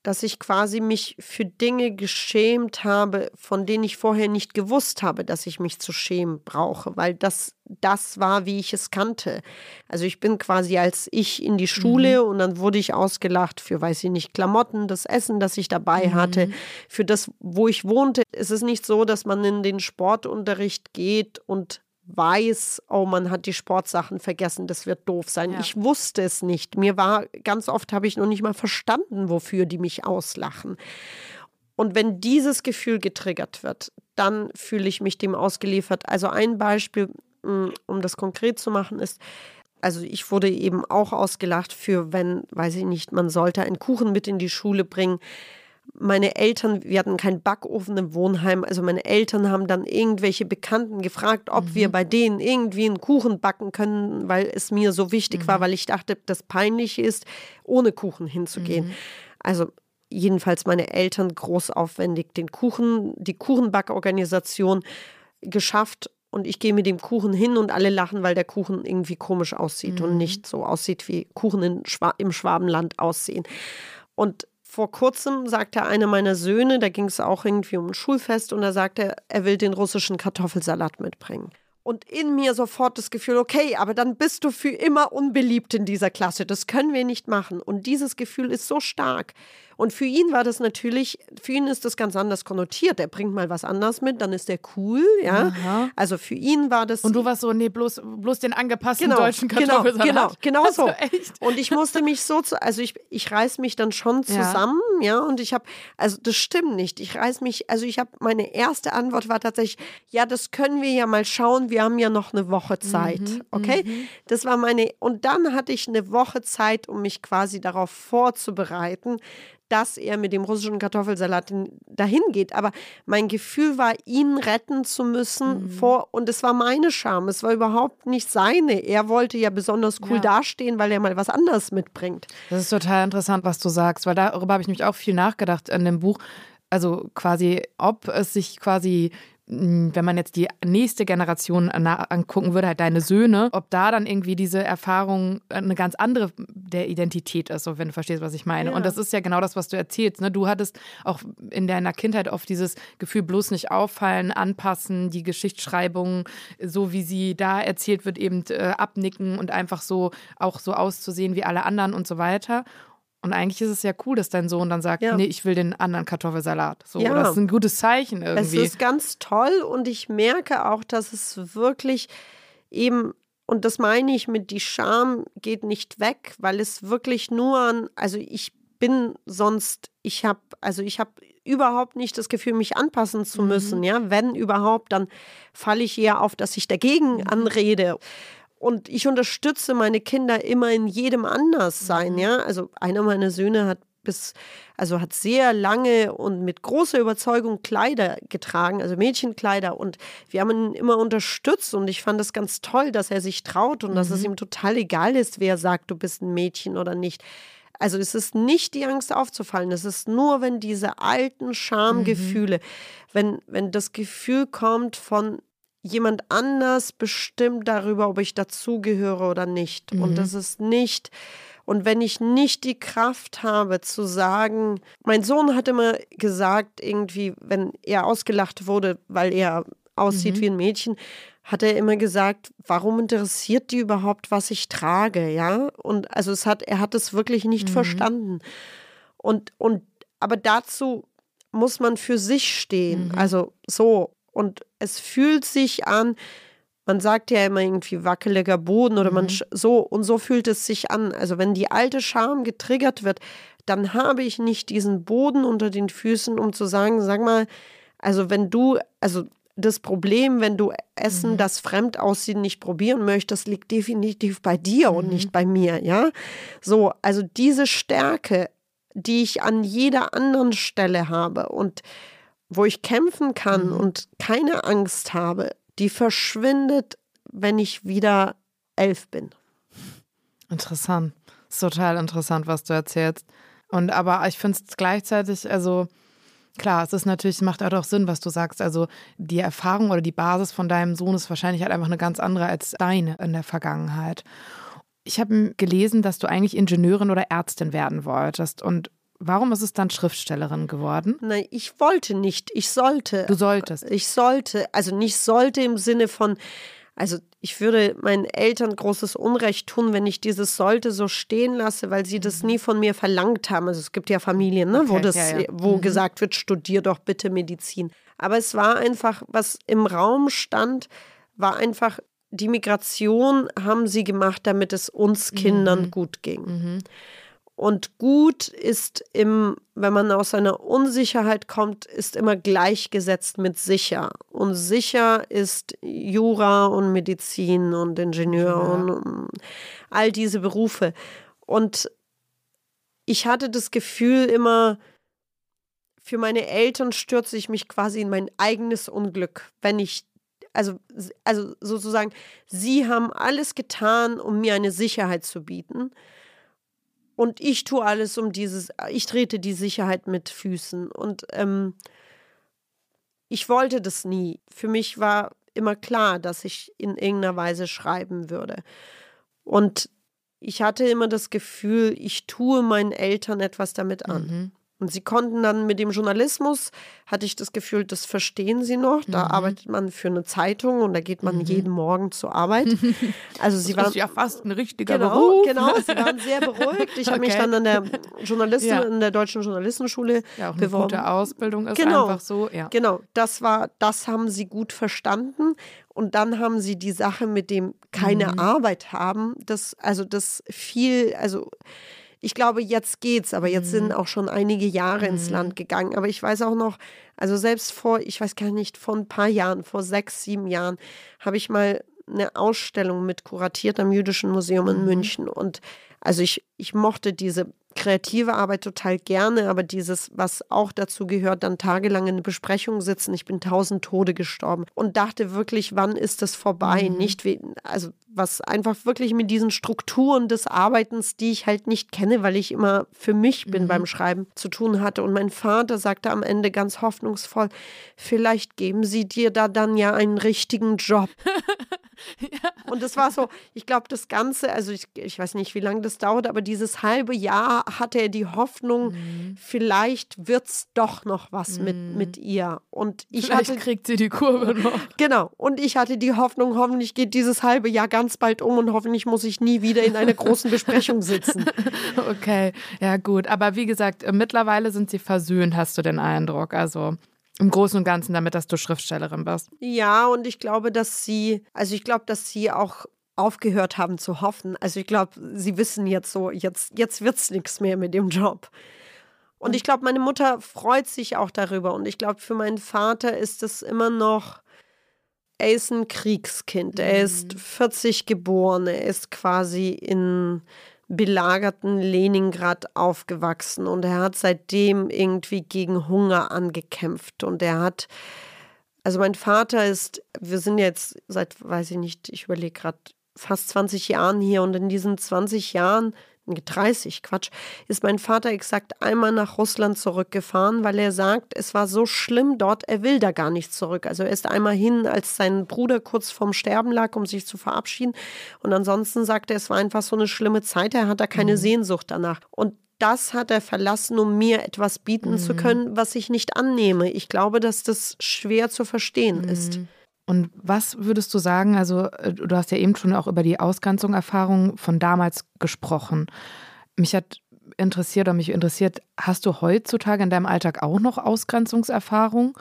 dass ich quasi mich für Dinge geschämt habe, von denen ich vorher nicht gewusst habe, dass ich mich zu schämen brauche, weil das das war, wie ich es kannte. Also ich bin quasi als ich in die Schule mhm. und dann wurde ich ausgelacht für, weiß ich nicht, Klamotten, das Essen, das ich dabei mhm. hatte, für das, wo ich wohnte. Es ist nicht so, dass man in den Sportunterricht geht und weiß, oh, man hat die Sportsachen vergessen, das wird doof sein. Ja. Ich wusste es nicht. Mir war, ganz oft habe ich noch nicht mal verstanden, wofür die mich auslachen. Und wenn dieses Gefühl getriggert wird, dann fühle ich mich dem ausgeliefert. Also ein Beispiel, mm, um das konkret zu machen, ist, also ich wurde eben auch ausgelacht für, wenn, weiß ich nicht, man sollte einen Kuchen mit in die Schule bringen meine Eltern, wir hatten keinen Backofen im Wohnheim, also meine Eltern haben dann irgendwelche Bekannten gefragt, ob mhm. wir bei denen irgendwie einen Kuchen backen können, weil es mir so wichtig mhm. war, weil ich dachte, das peinlich ist, ohne Kuchen hinzugehen. Mhm. Also jedenfalls meine Eltern großaufwendig den Kuchen, die Kuchenbackorganisation geschafft und ich gehe mit dem Kuchen hin und alle lachen, weil der Kuchen irgendwie komisch aussieht und mhm. nicht so aussieht, wie Kuchen Schwa im Schwabenland aussehen. Und vor kurzem sagte einer meiner Söhne, da ging es auch irgendwie um ein Schulfest und er sagte, er will den russischen Kartoffelsalat mitbringen. Und in mir sofort das Gefühl, okay, aber dann bist du für immer unbeliebt in dieser Klasse. Das können wir nicht machen. Und dieses Gefühl ist so stark. Und für ihn war das natürlich, für ihn ist das ganz anders konnotiert. Er bringt mal was anderes mit, dann ist er cool, ja. Aha. Also für ihn war das. Und du warst so, nee, bloß, bloß den angepassten genau, deutschen genau, Kartoffelsalat. Genau, genau, genau so. Und ich musste mich so, zu, also ich, ich reiß mich dann schon zusammen, ja, ja und ich habe, also das stimmt nicht. Ich reiß mich, also ich habe, meine erste Antwort war tatsächlich, ja, das können wir ja mal schauen, wir haben ja noch eine Woche Zeit, mhm, okay? Mhm. Das war meine, und dann hatte ich eine Woche Zeit, um mich quasi darauf vorzubereiten, dass er mit dem russischen Kartoffelsalat dahin geht. Aber mein Gefühl war, ihn retten zu müssen mhm. vor, und es war meine Scham. Es war überhaupt nicht seine. Er wollte ja besonders cool ja. dastehen, weil er mal was anderes mitbringt. Das ist total interessant, was du sagst, weil darüber habe ich mich auch viel nachgedacht in dem Buch. Also quasi, ob es sich quasi wenn man jetzt die nächste Generation angucken würde, halt deine Söhne, ob da dann irgendwie diese Erfahrung eine ganz andere der Identität ist, so wenn du verstehst, was ich meine. Ja. Und das ist ja genau das, was du erzählst. Ne? Du hattest auch in deiner Kindheit oft dieses Gefühl, bloß nicht auffallen, anpassen, die Geschichtsschreibung, so wie sie da erzählt wird, eben äh, abnicken und einfach so auch so auszusehen wie alle anderen und so weiter. Und eigentlich ist es ja cool, dass dein Sohn dann sagt, ja. nee, ich will den anderen Kartoffelsalat. So, ja. das ist ein gutes Zeichen irgendwie. Es ist ganz toll und ich merke auch, dass es wirklich eben und das meine ich mit die Scham geht nicht weg, weil es wirklich nur an, also ich bin sonst, ich habe, also ich habe überhaupt nicht das Gefühl, mich anpassen zu müssen. Mhm. Ja, wenn überhaupt, dann falle ich eher auf, dass ich dagegen mhm. anrede. Und ich unterstütze meine Kinder immer in jedem Anderssein, mhm. ja. Also einer meiner Söhne hat bis, also hat sehr lange und mit großer Überzeugung Kleider getragen, also Mädchenkleider. Und wir haben ihn immer unterstützt und ich fand es ganz toll, dass er sich traut und mhm. dass es mhm. ihm total egal ist, wer sagt, du bist ein Mädchen oder nicht. Also es ist nicht die Angst aufzufallen, es ist nur, wenn diese alten Schamgefühle, mhm. wenn, wenn das Gefühl kommt von, jemand anders bestimmt darüber, ob ich dazugehöre oder nicht. Mhm. Und das ist nicht. Und wenn ich nicht die Kraft habe zu sagen, mein Sohn hat immer gesagt, irgendwie, wenn er ausgelacht wurde, weil er aussieht mhm. wie ein Mädchen, hat er immer gesagt, warum interessiert die überhaupt, was ich trage, ja? Und also es hat, er hat es wirklich nicht mhm. verstanden. Und, und, aber dazu muss man für sich stehen. Mhm. Also so. Und es fühlt sich an, man sagt ja immer irgendwie wackeliger Boden oder mhm. man so und so fühlt es sich an. Also wenn die alte Scham getriggert wird, dann habe ich nicht diesen Boden unter den Füßen, um zu sagen, sag mal, also wenn du, also das Problem, wenn du Essen, mhm. das fremd aussieht, nicht probieren möchtest, liegt definitiv bei dir mhm. und nicht bei mir, ja? So, also diese Stärke, die ich an jeder anderen Stelle habe und wo ich kämpfen kann mhm. und keine Angst habe, die verschwindet, wenn ich wieder elf bin. Interessant. ist total interessant, was du erzählst. Und aber ich finde es gleichzeitig, also klar, es ist natürlich, es macht auch Sinn, was du sagst. Also die Erfahrung oder die Basis von deinem Sohn ist wahrscheinlich halt einfach eine ganz andere als deine in der Vergangenheit. Ich habe gelesen, dass du eigentlich Ingenieurin oder Ärztin werden wolltest. Und warum ist es dann Schriftstellerin geworden? Nein, ich wollte nicht. Ich sollte. Du solltest. Ich sollte. Also nicht sollte im Sinne von, also ich würde meinen Eltern großes Unrecht tun, wenn ich dieses sollte so stehen lasse, weil sie das mhm. nie von mir verlangt haben. Also es gibt ja Familien, ne, okay, wo das, ja, ja. wo mhm. gesagt wird, studier doch bitte Medizin. Aber es war einfach, was im Raum stand, war einfach die Migration haben sie gemacht, damit es uns Kindern mhm. gut ging. Mhm. Und gut ist im, wenn man aus einer Unsicherheit kommt, ist immer gleichgesetzt mit sicher. Und sicher ist Jura und Medizin und Ingenieur ja. und all diese Berufe. Und ich hatte das Gefühl immer, für meine Eltern stürze ich mich quasi in mein eigenes Unglück, wenn ich also, also sozusagen, sie haben alles getan, um mir eine Sicherheit zu bieten. Und ich tue alles um dieses, ich trete die Sicherheit mit Füßen. Und ähm, ich wollte das nie. Für mich war immer klar, dass ich in irgendeiner Weise schreiben würde. Und ich hatte immer das Gefühl, ich tue meinen Eltern etwas damit an. Mhm. Und sie konnten dann mit dem Journalismus, hatte ich das Gefühl, das verstehen sie noch. Da mhm. arbeitet man für eine Zeitung und da geht man mhm. jeden Morgen zur Arbeit. Also sie das waren ja fast ein richtiger genau, Beruf. Genau, sie waren sehr beruhigt. Ich okay. habe mich dann an der Journalisten, ja. in der deutschen Journalistenschule ja, auch eine beworben. Gute Ausbildung ist genau, einfach so. Ja. Genau, das war, das haben sie gut verstanden. Und dann haben sie die Sache mit dem keine mhm. Arbeit haben. Das, also das viel, also ich glaube, jetzt geht's, aber jetzt mhm. sind auch schon einige Jahre mhm. ins Land gegangen. Aber ich weiß auch noch, also selbst vor, ich weiß gar nicht, vor ein paar Jahren, vor sechs, sieben Jahren, habe ich mal eine Ausstellung mit kuratiert am Jüdischen Museum in mhm. München. Und also ich, ich mochte diese kreative Arbeit total gerne, aber dieses, was auch dazu gehört, dann tagelang in einer Besprechung sitzen, ich bin tausend Tode gestorben und dachte wirklich, wann ist das vorbei? Mhm. Nicht, wie, also was einfach wirklich mit diesen Strukturen des Arbeitens, die ich halt nicht kenne, weil ich immer für mich bin mhm. beim Schreiben, zu tun hatte. Und mein Vater sagte am Ende ganz hoffnungsvoll, vielleicht geben sie dir da dann ja einen richtigen Job. ja. Und das war so, ich glaube, das Ganze, also ich, ich weiß nicht, wie lange das dauert, aber dieses halbe Jahr hatte er die Hoffnung, mhm. vielleicht wird es doch noch was mhm. mit, mit ihr. Und ich vielleicht hatte, kriegt sie die Kurve noch. Genau. Und ich hatte die Hoffnung, hoffentlich geht dieses halbe Jahr ganz bald um und hoffentlich muss ich nie wieder in einer großen Besprechung sitzen. okay, ja gut. Aber wie gesagt, mittlerweile sind sie versöhnt, hast du den Eindruck. Also im Großen und Ganzen damit, dass du Schriftstellerin bist. Ja, und ich glaube, dass sie, also ich glaube, dass sie auch aufgehört haben zu hoffen. Also ich glaube, sie wissen jetzt so, jetzt, jetzt wird es nichts mehr mit dem Job. Und ich glaube, meine Mutter freut sich auch darüber. Und ich glaube, für meinen Vater ist es immer noch, er ist ein Kriegskind. Er ist 40 mhm. geboren. Er ist quasi in belagerten Leningrad aufgewachsen und er hat seitdem irgendwie gegen Hunger angekämpft und er hat, also mein Vater ist, wir sind jetzt seit, weiß ich nicht, ich überlege gerade, fast 20 Jahren hier und in diesen 20 Jahren 30, Quatsch, ist mein Vater exakt einmal nach Russland zurückgefahren, weil er sagt, es war so schlimm dort, er will da gar nicht zurück. Also er ist einmal hin, als sein Bruder kurz vorm Sterben lag, um sich zu verabschieden. Und ansonsten sagt er, es war einfach so eine schlimme Zeit, er hat da keine mhm. Sehnsucht danach. Und das hat er verlassen, um mir etwas bieten mhm. zu können, was ich nicht annehme. Ich glaube, dass das schwer zu verstehen mhm. ist. Und was würdest du sagen? Also, äh, du hast ja eben schon auch über die Ausgrenzung Erfahrung von damals gesprochen. Mich hat interessiert oder mich interessiert, hast du heutzutage in deinem Alltag auch noch Ausgrenzungserfahrung?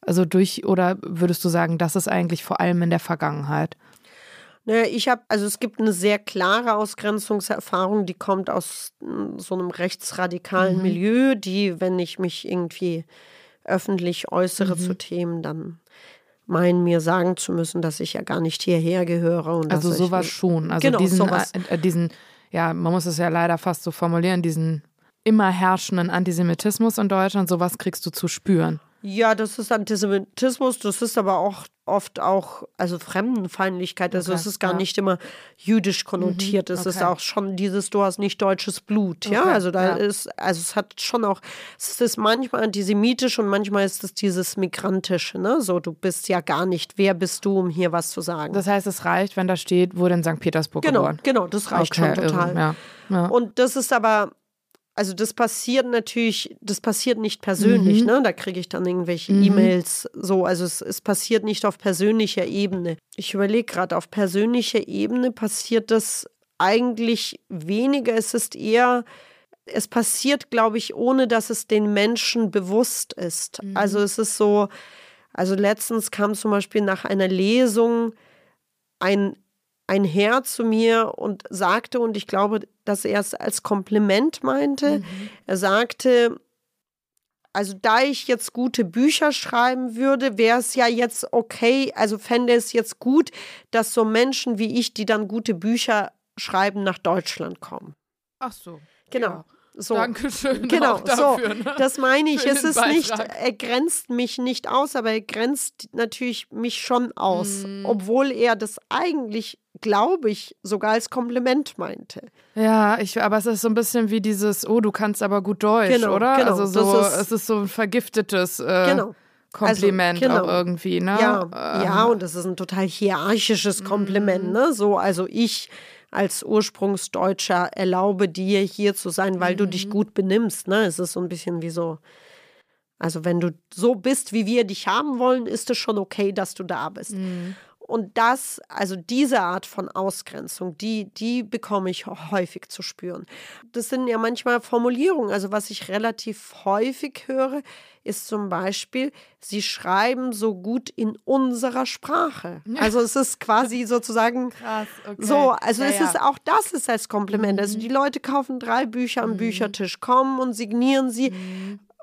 Also durch, oder würdest du sagen, das ist eigentlich vor allem in der Vergangenheit? Naja, ich habe, also es gibt eine sehr klare Ausgrenzungserfahrung, die kommt aus hm, so einem rechtsradikalen mhm. Milieu, die, wenn ich mich irgendwie öffentlich äußere mhm. zu Themen, dann meinen, mir sagen zu müssen, dass ich ja gar nicht hierher gehöre. Und also sowas schon. Also Genau, diesen. Äh, äh, diesen, ja, man muss es ja leider fast so formulieren, diesen immer herrschenden Antisemitismus in Deutschland, sowas kriegst du zu spüren. Ja, das ist Antisemitismus, das ist aber auch oft auch, also Fremdenfeindlichkeit. Also Okay, es ist gar ja. nicht immer jüdisch konnotiert. Es ist okay. auch schon dieses, du hast nicht deutsches Blut. Ja, Okay, also da ja. ist, also es hat schon auch, es ist manchmal antisemitisch und manchmal ist es dieses Migrantische, ne? So, du bist ja gar nicht, wer bist du, um hier was zu sagen? Das heißt, es reicht, wenn da steht, wurde in St. Petersburg genau, geboren. genau, das reicht schon total. Ja. Und das ist aber, also das passiert natürlich, das passiert nicht persönlich, Mhm. ne? Da kriege ich dann irgendwelche E-Mails so. Also es, es passiert nicht auf persönlicher Ebene. Ich überlege gerade, auf persönlicher Ebene passiert das eigentlich weniger. Es ist eher, es passiert, glaube ich, ohne dass es den Menschen bewusst ist. Mhm. Also es ist so, also letztens kam zum Beispiel nach einer Lesung ein, ein Herr zu mir und sagte, und ich glaube, dass er es als Kompliment meinte, er sagte, also da ich jetzt gute Bücher schreiben würde, wäre es ja jetzt okay, also fände es jetzt gut, dass so Menschen wie ich, die dann gute Bücher schreiben, nach Deutschland kommen. Ach so. Genau. Ja. So. Dankeschön Genau, dafür. so. ne? Das meine ich. Für Es ist nicht, Beitrag. er grenzt mich nicht aus, aber er grenzt natürlich mich schon aus. Mm. Obwohl er das eigentlich, glaube ich, sogar als Kompliment meinte. Ja, ich, aber es ist so ein bisschen wie dieses, oh, du kannst aber gut Deutsch, Genau, oder? genau, also so, ist- es ist so ein vergiftetes äh, Genau. Kompliment Also, genau. auch irgendwie, ne? Ja, Äh, ja, und das ist ein total hierarchisches Kompliment, ne? So, also ich als Ursprungsdeutscher erlaube dir hier zu sein, weil du dich gut benimmst, ne? Es ist so ein bisschen wie so, also wenn du so bist, wie wir dich haben wollen, ist es schon okay, dass du da bist. Und das, also diese Art von Ausgrenzung, die, die bekomme ich häufig zu spüren. Das sind ja manchmal Formulierungen. Also was ich relativ häufig höre, ist zum Beispiel, sie schreiben so gut in unserer Sprache. Also es ist quasi sozusagen Krass, okay. so, also Ja, es ist auch das ist als Kompliment. Also die Leute kaufen drei Bücher am Büchertisch, kommen und signieren sie.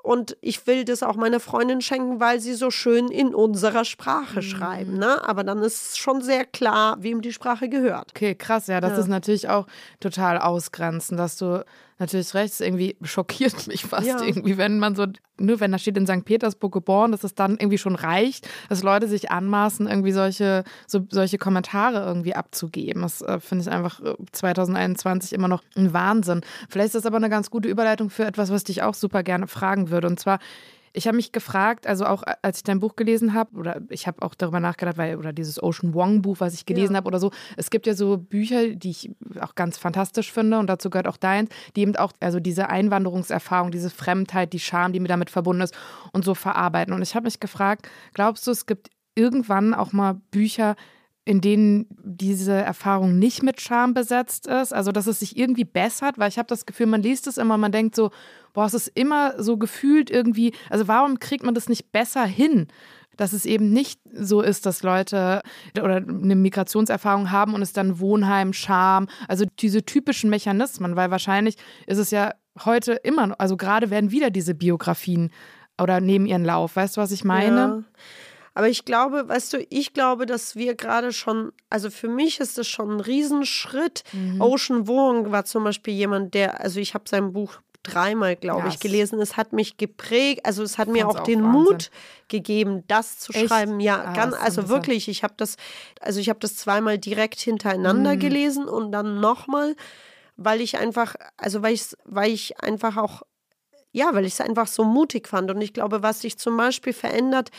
Und ich will das auch meiner Freundin schenken, weil sie so schön in unserer Sprache schreiben. Ne? Aber dann ist schon sehr klar, wem die Sprache gehört. Okay, krass, ja, das Ja. ist natürlich auch total ausgrenzend, dass du natürlich recht, ist irgendwie schockiert mich fast Ja. irgendwie, wenn man so, nur wenn da steht in St. Petersburg geboren, dass es dann irgendwie schon reicht, dass Leute sich anmaßen, irgendwie solche, so, solche Kommentare irgendwie abzugeben. Das äh, finde ich einfach äh, 2021 immer noch ein Wahnsinn. Vielleicht ist das aber eine ganz gute Überleitung für etwas, was dich auch super gerne fragen würde. Und zwar, ich habe mich gefragt, also auch äh, als ich dein Buch gelesen habe, oder ich habe auch darüber nachgedacht, weil, oder dieses Ocean Wong Buch, was ich gelesen Ja. habe oder so, es gibt ja so Bücher, die ich auch ganz fantastisch finde und dazu gehört auch deins, die eben auch, also diese Einwanderungserfahrung, diese Fremdheit, die Scham, die mir damit verbunden ist und so verarbeiten. Und ich habe mich gefragt, glaubst du, es gibt irgendwann auch mal Bücher, in denen diese Erfahrung nicht mit Scham besetzt ist, also dass es sich irgendwie bessert, weil ich habe das Gefühl, man liest es immer, man denkt so, boah, es ist immer so gefühlt irgendwie, also warum kriegt man das nicht besser hin? Dass es eben nicht so ist, dass Leute oder eine Migrationserfahrung haben und es dann Wohnheim, Scham, also diese typischen Mechanismen, weil wahrscheinlich ist es ja heute immer, also gerade werden wieder diese Biografien oder nehmen ihren Lauf. Weißt du, was ich meine? Ja. Aber ich glaube, weißt du, ich glaube, dass wir gerade schon, also für mich ist das schon ein Riesenschritt. Mhm. Ocean Wong war zum Beispiel jemand, der, also ich habe sein Buch dreimal, glaube Ja, ich, es- gelesen. Es hat mich geprägt, also es hat mir auch auch den Wahnsinn. Mut gegeben, das zu Echt? schreiben. Ja, Ah, ganz, also wirklich, ich habe das, also ich habe das zweimal direkt hintereinander Mhm. gelesen und dann nochmal, weil ich einfach, also weil ich, weil ich einfach auch ja, weil ich es einfach so mutig fand. Und ich glaube, was sich zum Beispiel verändert,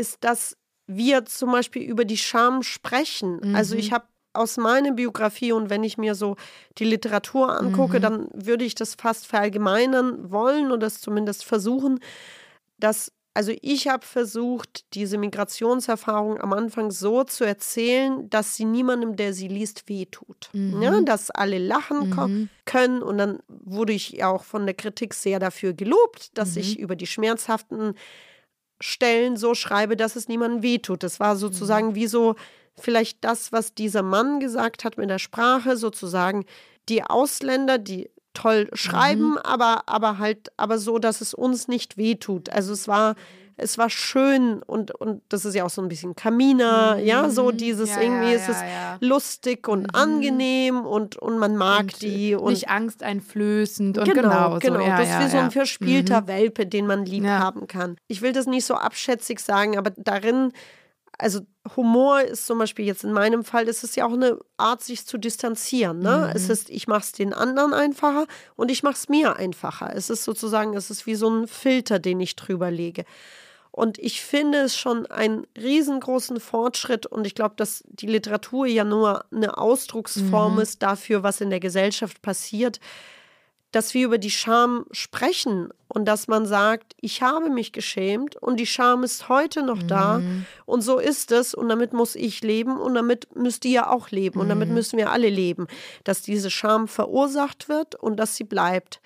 ist, dass wir zum Beispiel über die Scham sprechen. Also ich habe aus meiner Biografie und wenn ich mir so die Literatur angucke, dann würde ich das fast verallgemeinern wollen oder es zumindest versuchen, dass also ich habe versucht, diese Migrationserfahrung am Anfang so zu erzählen, dass sie niemandem, der sie liest, wehtut. Ja, dass alle lachen ko- können. Und dann wurde ich auch von der Kritik sehr dafür gelobt, dass ich über die schmerzhaften Stellen so schreibe, dass es niemandem wehtut. Das war sozusagen wie so vielleicht das, was dieser Mann gesagt hat mit der Sprache, sozusagen die Ausländer, die toll schreiben, aber, aber halt, aber so, dass es uns nicht wehtut. Also es war, es war schön und, und das ist ja auch so ein bisschen Kamina, mhm. ja, so dieses ja, irgendwie ja, ist es ja, lustig und mhm. angenehm und, und man mag und die. Und nicht angsteinflößend und genau. Genau, genau. So, das ist wie so ein verspielter mhm. Welpe, den man lieb haben kann. Ich will das nicht so abschätzig sagen, aber darin also Humor ist zum Beispiel jetzt in meinem Fall, ist es ja auch eine Art, sich zu distanzieren. Ne? Mhm. Es ist, ich mache es den anderen einfacher und ich mache es mir einfacher. Es ist sozusagen, es ist wie so ein Filter, den ich drüber lege. Und ich finde es schon einen riesengroßen Fortschritt und ich glaube, dass die Literatur ja nur eine Ausdrucksform mhm. ist dafür, was in der Gesellschaft passiert dass wir über die Scham sprechen und dass man sagt, ich habe mich geschämt und die Scham ist heute noch da mhm. und so ist es und damit muss ich leben und damit müsst ihr auch leben und damit mhm. müssen wir alle leben, dass diese Scham verursacht wird und dass sie bleibt.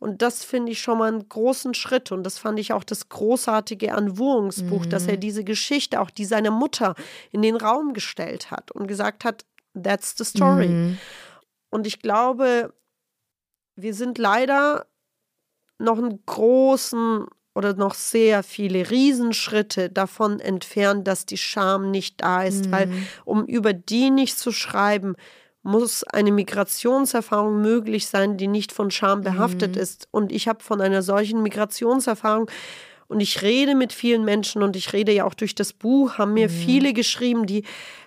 Und das finde ich schon mal einen großen Schritt. Und das fand ich auch das Großartige an Wurungs Buch, mhm. dass er mhm. diese Geschichte, auch die seiner Mutter, in den Raum gestellt hat und gesagt hat, that's the story. Mhm. Und ich glaube, wir sind leider noch einen großen oder noch sehr viele Riesenschritte davon entfernt, dass die Scham nicht da ist, mhm. weil um über die nicht zu schreiben, muss eine Migrationserfahrung möglich sein, die nicht von Scham behaftet mhm. ist. Und ich habe von einer solchen Migrationserfahrung und ich rede mit vielen Menschen und ich rede ja auch durch das Buch, haben mir mhm. viele geschrieben, die,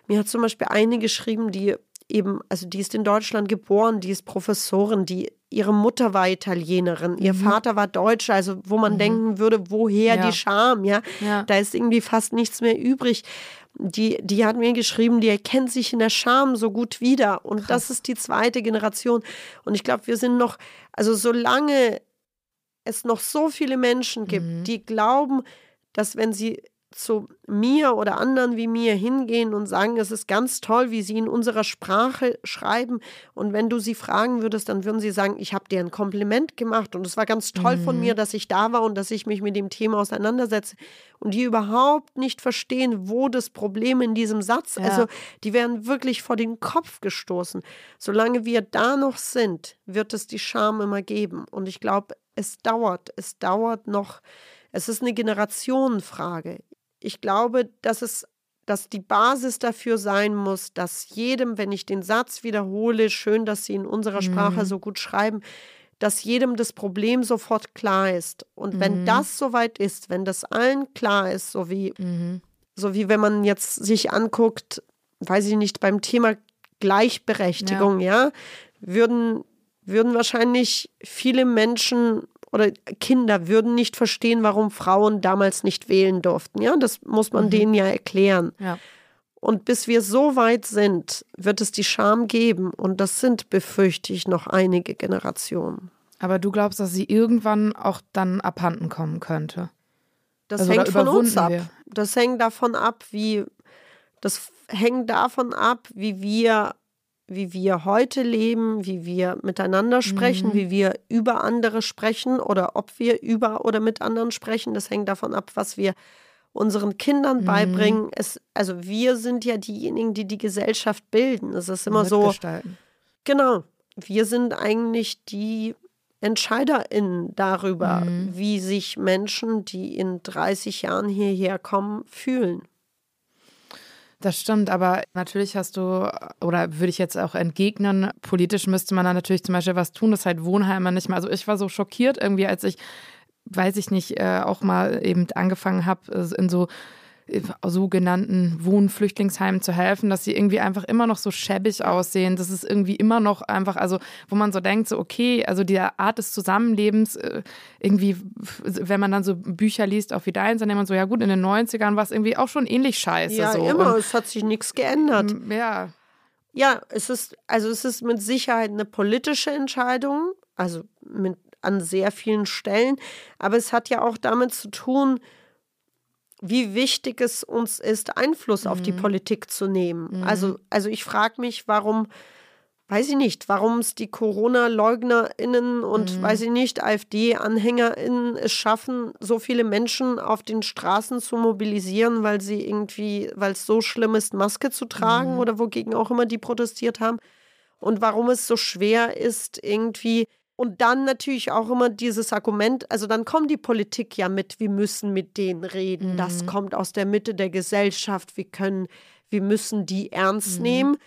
mir hat zum Beispiel eine geschrieben, die eben, also die ist in Deutschland geboren, die ist Professorin, die ihre Mutter war Italienerin, ihr mhm. Vater war Deutscher, also wo man mhm. denken würde, woher ja. die Scham, ja? ja? Da ist irgendwie fast nichts mehr übrig. Die, die hat mir geschrieben, die erkennt sich in der Scham so gut wieder. Und Krass. das ist die zweite Generation. Und ich glaube, wir sind noch, also solange es noch so viele Menschen gibt, mhm. die glauben, dass wenn sie zu mir oder anderen wie mir hingehen und sagen, es ist ganz toll, wie sie in unserer Sprache schreiben. Und wenn du sie fragen würdest, dann würden sie sagen, ich habe dir ein Kompliment gemacht und es war ganz toll mhm. von mir, dass ich da war und dass ich mich mit dem Thema auseinandersetze. Und die überhaupt nicht verstehen, wo das Problem in diesem Satz, ja. also die werden wirklich vor den Kopf gestoßen. Solange wir da noch sind, wird es die Scham immer geben. Und ich glaube, es dauert, es dauert noch. Es ist eine Generationenfrage ich glaube, dass es dass die Basis dafür sein muss, dass jedem, wenn ich den Satz wiederhole, schön, dass Sie in unserer Sprache mhm. so gut schreiben, dass jedem das Problem sofort klar ist. Und mhm. wenn das soweit ist, wenn das allen klar ist, so wie, mhm. so wie wenn man jetzt sich anguckt, weiß ich nicht, beim Thema Gleichberechtigung, ja, ja würden, würden wahrscheinlich viele Menschen oder Kinder würden nicht verstehen, warum Frauen damals nicht wählen durften. Ja, das muss man mhm. denen ja erklären. Ja. Und bis wir so weit sind, wird es die Scham geben. Und das sind, befürchte ich, noch einige Generationen. Aber du glaubst, dass sie irgendwann auch dann abhanden kommen könnte? Das also, hängt von uns ab. Wir? Das hängt davon ab, wie das hängt davon ab, wie wir wie wir heute leben, wie wir miteinander sprechen, mhm. wie wir über andere sprechen oder ob wir über oder mit anderen sprechen. Das hängt davon ab, was wir unseren Kindern mhm. beibringen. Es, also wir sind ja diejenigen, die die Gesellschaft bilden. Es ist immer so. Genau. Wir sind eigentlich die EntscheiderInnen darüber, mhm. wie sich Menschen, die in 30 Jahren hierher kommen, fühlen. Das stimmt, aber natürlich hast du, oder würde ich jetzt auch entgegnen, politisch müsste man da natürlich zum Beispiel was tun, dass halt Wohnheime nicht mehr. Also ich war so schockiert irgendwie, als ich, weiß ich nicht, äh, auch mal eben angefangen habe, in so sogenannten Wohnflüchtlingsheimen zu helfen, dass sie irgendwie einfach immer noch so schäbig aussehen. Das ist irgendwie immer noch einfach, also wo man so denkt, so okay, also die Art des Zusammenlebens, äh, irgendwie, wenn man dann so Bücher liest, auch wie deins, dann denkt man so, ja gut, in den 90ern war es irgendwie auch schon ähnlich scheiße. Ja, so. immer, Und, es hat sich nichts geändert. Ja. Ja, es ist, also es ist mit Sicherheit eine politische Entscheidung, also mit, an sehr vielen Stellen, aber es hat ja auch damit zu tun, wie wichtig es uns ist, Einfluss mhm. auf die mhm. Politik zu nehmen. Mhm. Also, also ich frage mich, warum, weiß ich nicht, warum es die Corona-LeugnerInnen und, mhm. weiß ich nicht, AfD-AnhängerInnen es schaffen, so viele Menschen auf den Straßen zu mobilisieren, weil sie irgendwie, weil es so schlimm ist, Maske zu tragen mhm. oder wogegen auch immer die protestiert haben. Und warum es so schwer ist, irgendwie Und dann natürlich auch immer dieses Argument, also dann kommt die Politik ja mit, wir müssen mit denen reden, mhm. das kommt aus der Mitte der Gesellschaft, wir können, wir müssen die ernst mhm. nehmen.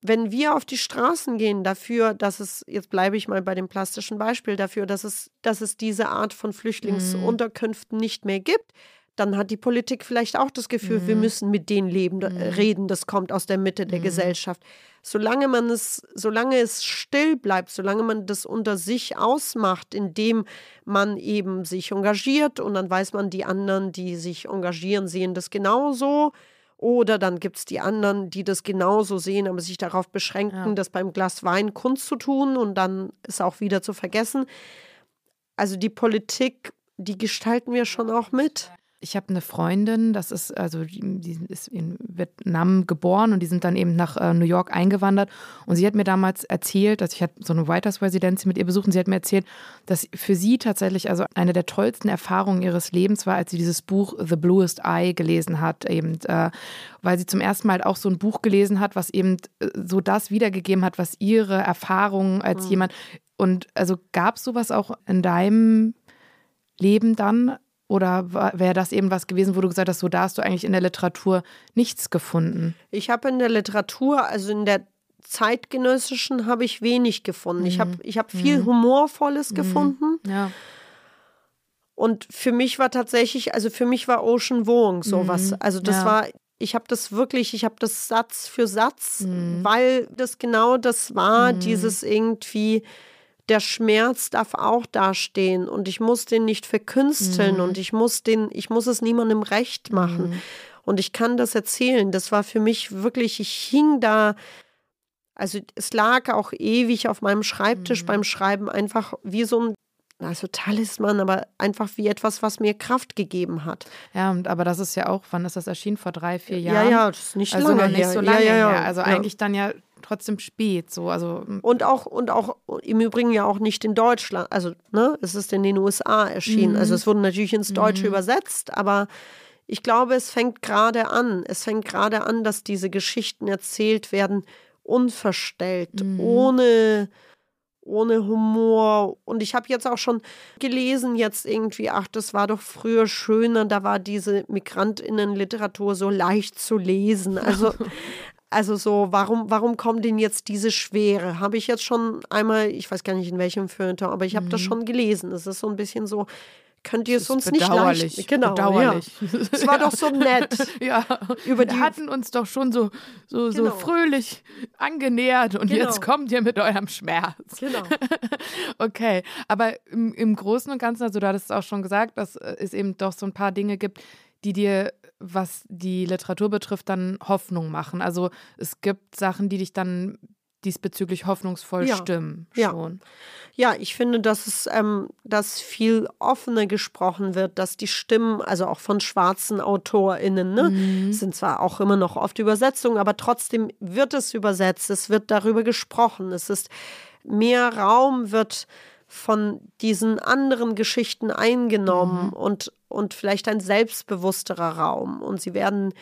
Wenn wir auf die Straßen gehen dafür, dass es, jetzt bleibe ich mal bei dem plastischen Beispiel, dafür, dass es, dass es diese Art von Flüchtlingsunterkünften mhm. nicht mehr gibt, dann hat die Politik vielleicht auch das Gefühl, mhm. wir müssen mit denen leben, mhm. reden, das kommt aus der Mitte der mhm. Gesellschaft. Solange man es, solange es still bleibt, solange man das unter sich ausmacht, indem man eben sich engagiert und dann weiß man, die anderen, die sich engagieren, sehen das genauso. Oder dann gibt es die anderen, die das genauso sehen, aber sich darauf beschränken, ja. das beim Glas Wein Kunst zu tun und dann ist auch wieder zu vergessen. Also die Politik, die gestalten wir schon auch mit. Ich habe eine Freundin, das ist, also die ist in Vietnam geboren und die sind dann eben nach äh, New York eingewandert. Und sie hat mir damals erzählt, dass ich hatte so eine Writers Residency mit ihr besucht und sie hat mir erzählt, dass für sie tatsächlich also eine der tollsten Erfahrungen ihres Lebens war, als sie dieses Buch The Bluest Eye gelesen hat, eben, äh, weil sie zum ersten Mal auch so ein Buch gelesen hat, was eben äh, so das wiedergegeben hat, was ihre Erfahrungen als mhm. jemand und also gab es sowas auch in deinem Leben dann? Oder wäre das eben was gewesen, wo du gesagt hast, so da hast du eigentlich in der Literatur nichts gefunden? Ich habe in der Literatur, also in der zeitgenössischen, habe ich wenig gefunden. Mhm. Ich habe ich hab viel mhm. Humorvolles mhm. gefunden. Ja. Und für mich war tatsächlich, also für mich war Ocean Wong sowas. Mhm. Also das ja. war, ich habe das wirklich, ich habe das Satz für Satz, mhm. weil das genau das war, mhm. dieses irgendwie der Schmerz darf auch dastehen und ich muss den nicht verkünsteln mhm. und ich muss den, ich muss es niemandem recht machen. Mhm. Und ich kann das erzählen. Das war für mich wirklich, ich hing da, also es lag auch ewig auf meinem Schreibtisch mhm. beim Schreiben, einfach wie so ein also Talisman, aber einfach wie etwas, was mir Kraft gegeben hat. Ja, aber das ist ja auch, wann ist das erschienen? Vor drei, vier Jahren? Ja, ja, das ist nicht also lange nicht her. so lange ja, ja, her. Also eigentlich dann ja trotzdem spät. So, also und auch und auch im Übrigen ja auch nicht in Deutschland. Also ne, es ist in den USA erschienen. Mhm. Also es wurde natürlich ins Deutsche mhm. übersetzt, aber ich glaube, es fängt gerade an. Es fängt gerade an, dass diese Geschichten erzählt werden, unverstellt, mhm. ohne ohne Humor. Und ich habe jetzt auch schon gelesen, jetzt irgendwie, ach, das war doch früher schöner, da war diese Migrantinnenliteratur so leicht zu lesen. Also, Also so, warum, warum kommt denn jetzt diese Schwere? Habe ich jetzt schon einmal, ich weiß gar nicht in welchem Feuilleton, aber ich habe mhm. das schon gelesen. Es ist so ein bisschen so, könnt ihr es uns nicht leicht genau bedauerlich. Ja. es war doch so nett ja über die Wir hatten uns doch schon so so, genau. so fröhlich angenähert und genau. jetzt kommt ihr mit eurem Schmerz genau okay aber im, im Großen und Ganzen also du hattest es auch schon gesagt dass es eben doch so ein paar Dinge gibt die dir, was die Literatur betrifft, dann Hoffnung machen. Also es gibt Sachen, die dich dann diesbezüglich hoffnungsvoll ja, stimmen schon. Ja. ja, ich finde, dass es ähm, dass viel offener gesprochen wird, dass die Stimmen, also auch von schwarzen AutorInnen, ne, mhm. sind zwar auch immer noch oft Übersetzungen, aber trotzdem wird es übersetzt, es wird darüber gesprochen, es ist mehr Raum wird von diesen anderen Geschichten eingenommen mhm. und, und vielleicht ein selbstbewussterer Raum. Und sie werden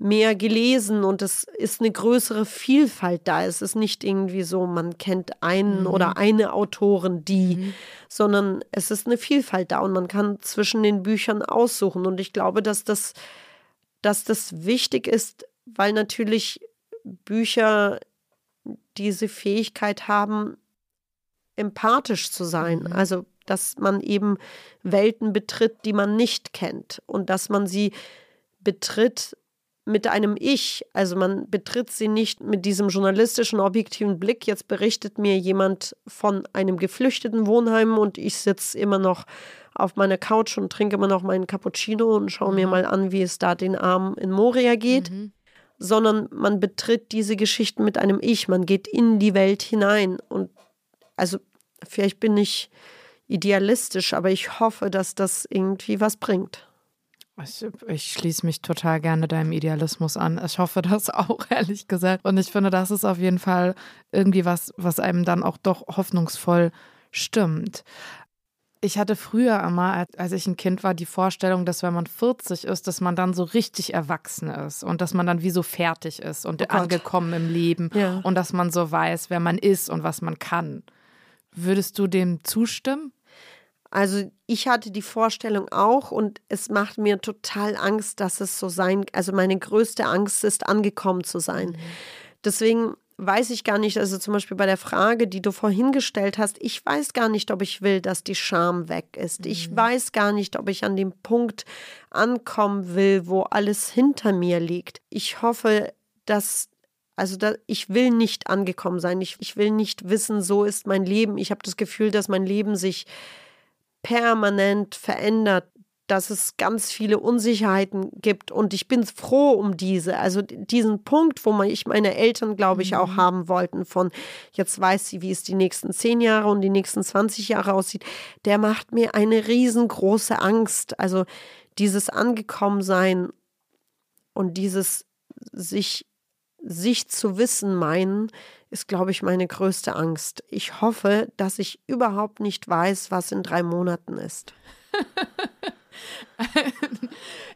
mehr gelesen und es ist eine größere Vielfalt da. Es ist nicht irgendwie so, man kennt einen mhm. oder eine Autorin, die, mhm. sondern es ist eine Vielfalt da und man kann zwischen den Büchern aussuchen. Und ich glaube, dass das, dass das wichtig ist, weil natürlich Bücher diese Fähigkeit haben, empathisch zu sein. Mhm. Also, dass man eben Welten betritt, die man nicht kennt und dass man sie betritt mit einem Ich. Also man betritt sie nicht mit diesem journalistischen, objektiven Blick. Jetzt berichtet mir jemand von einem geflüchteten Wohnheim und ich sitze immer noch auf meiner Couch und trinke immer noch meinen Cappuccino und schaue mhm. mir mal an, wie es da den Armen in Moria geht. Mhm. Sondern man betritt diese Geschichten mit einem Ich. Man geht in die Welt hinein. Und also vielleicht bin ich idealistisch, aber ich hoffe, dass das irgendwie was bringt. Ich, ich, schließe mich total gerne deinem Idealismus an. Ich hoffe das auch, ehrlich gesagt. Und ich finde, das ist auf jeden Fall irgendwie was, was einem dann auch doch hoffnungsvoll stimmt. Ich hatte früher immer, als ich ein Kind war, die Vorstellung, dass wenn man 40 ist, dass man dann so richtig erwachsen ist und dass man dann wie so fertig ist und oh angekommen im Leben ja. und dass man so weiß, wer man ist und was man kann. Würdest du dem zustimmen? Also ich hatte die Vorstellung auch und es macht mir total Angst, dass es so sein, also meine größte Angst ist, angekommen zu sein. Mhm. Deswegen weiß ich gar nicht, also zum Beispiel bei der Frage, die du vorhin gestellt hast, ich weiß gar nicht, ob ich will, dass die Scham weg ist. Mhm. Ich weiß gar nicht, ob ich an dem Punkt ankommen will, wo alles hinter mir liegt. Ich hoffe, dass also da, ich will nicht angekommen sein. Ich, ich will nicht wissen, so ist mein Leben. Ich habe das Gefühl, dass mein Leben sich permanent verändert, dass es ganz viele Unsicherheiten gibt und ich bin froh um diese, also diesen Punkt, wo ich meine Eltern, glaube ich, auch mhm. haben wollten von jetzt weiß sie, wie es die nächsten zehn Jahre und die nächsten 20 Jahre aussieht, der macht mir eine riesengroße Angst. Also dieses Angekommensein und dieses sich sich zu wissen meinen, ist, glaube ich, meine größte Angst. Ich hoffe, dass ich überhaupt nicht weiß, was in drei Monaten ist.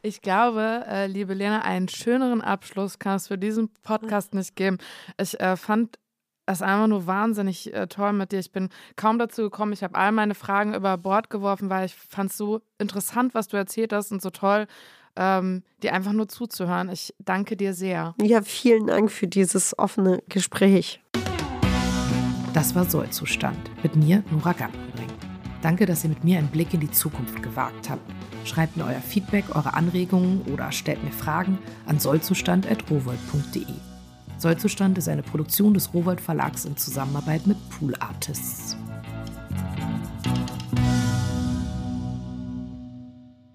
ich glaube, äh, liebe Lena, einen schöneren Abschluss kann es für diesen Podcast nicht geben. Ich äh, fand es einfach nur wahnsinnig äh, toll mit dir. Ich bin kaum dazu gekommen. Ich habe all meine Fragen über Bord geworfen, weil ich fand es so interessant, was du erzählt hast und so toll, ähm, dir einfach nur zuzuhören. Ich danke dir sehr. Ja, vielen Dank für dieses offene Gespräch. Das war Sollzustand mit mir, Nora Gantenring. Danke, dass ihr mit mir einen Blick in die Zukunft gewagt habt. Schreibt mir euer Feedback, eure Anregungen oder stellt mir Fragen an sollzustand.rowold.de. Sollzustand ist eine Produktion des Rowold Verlags in Zusammenarbeit mit Pool Artists.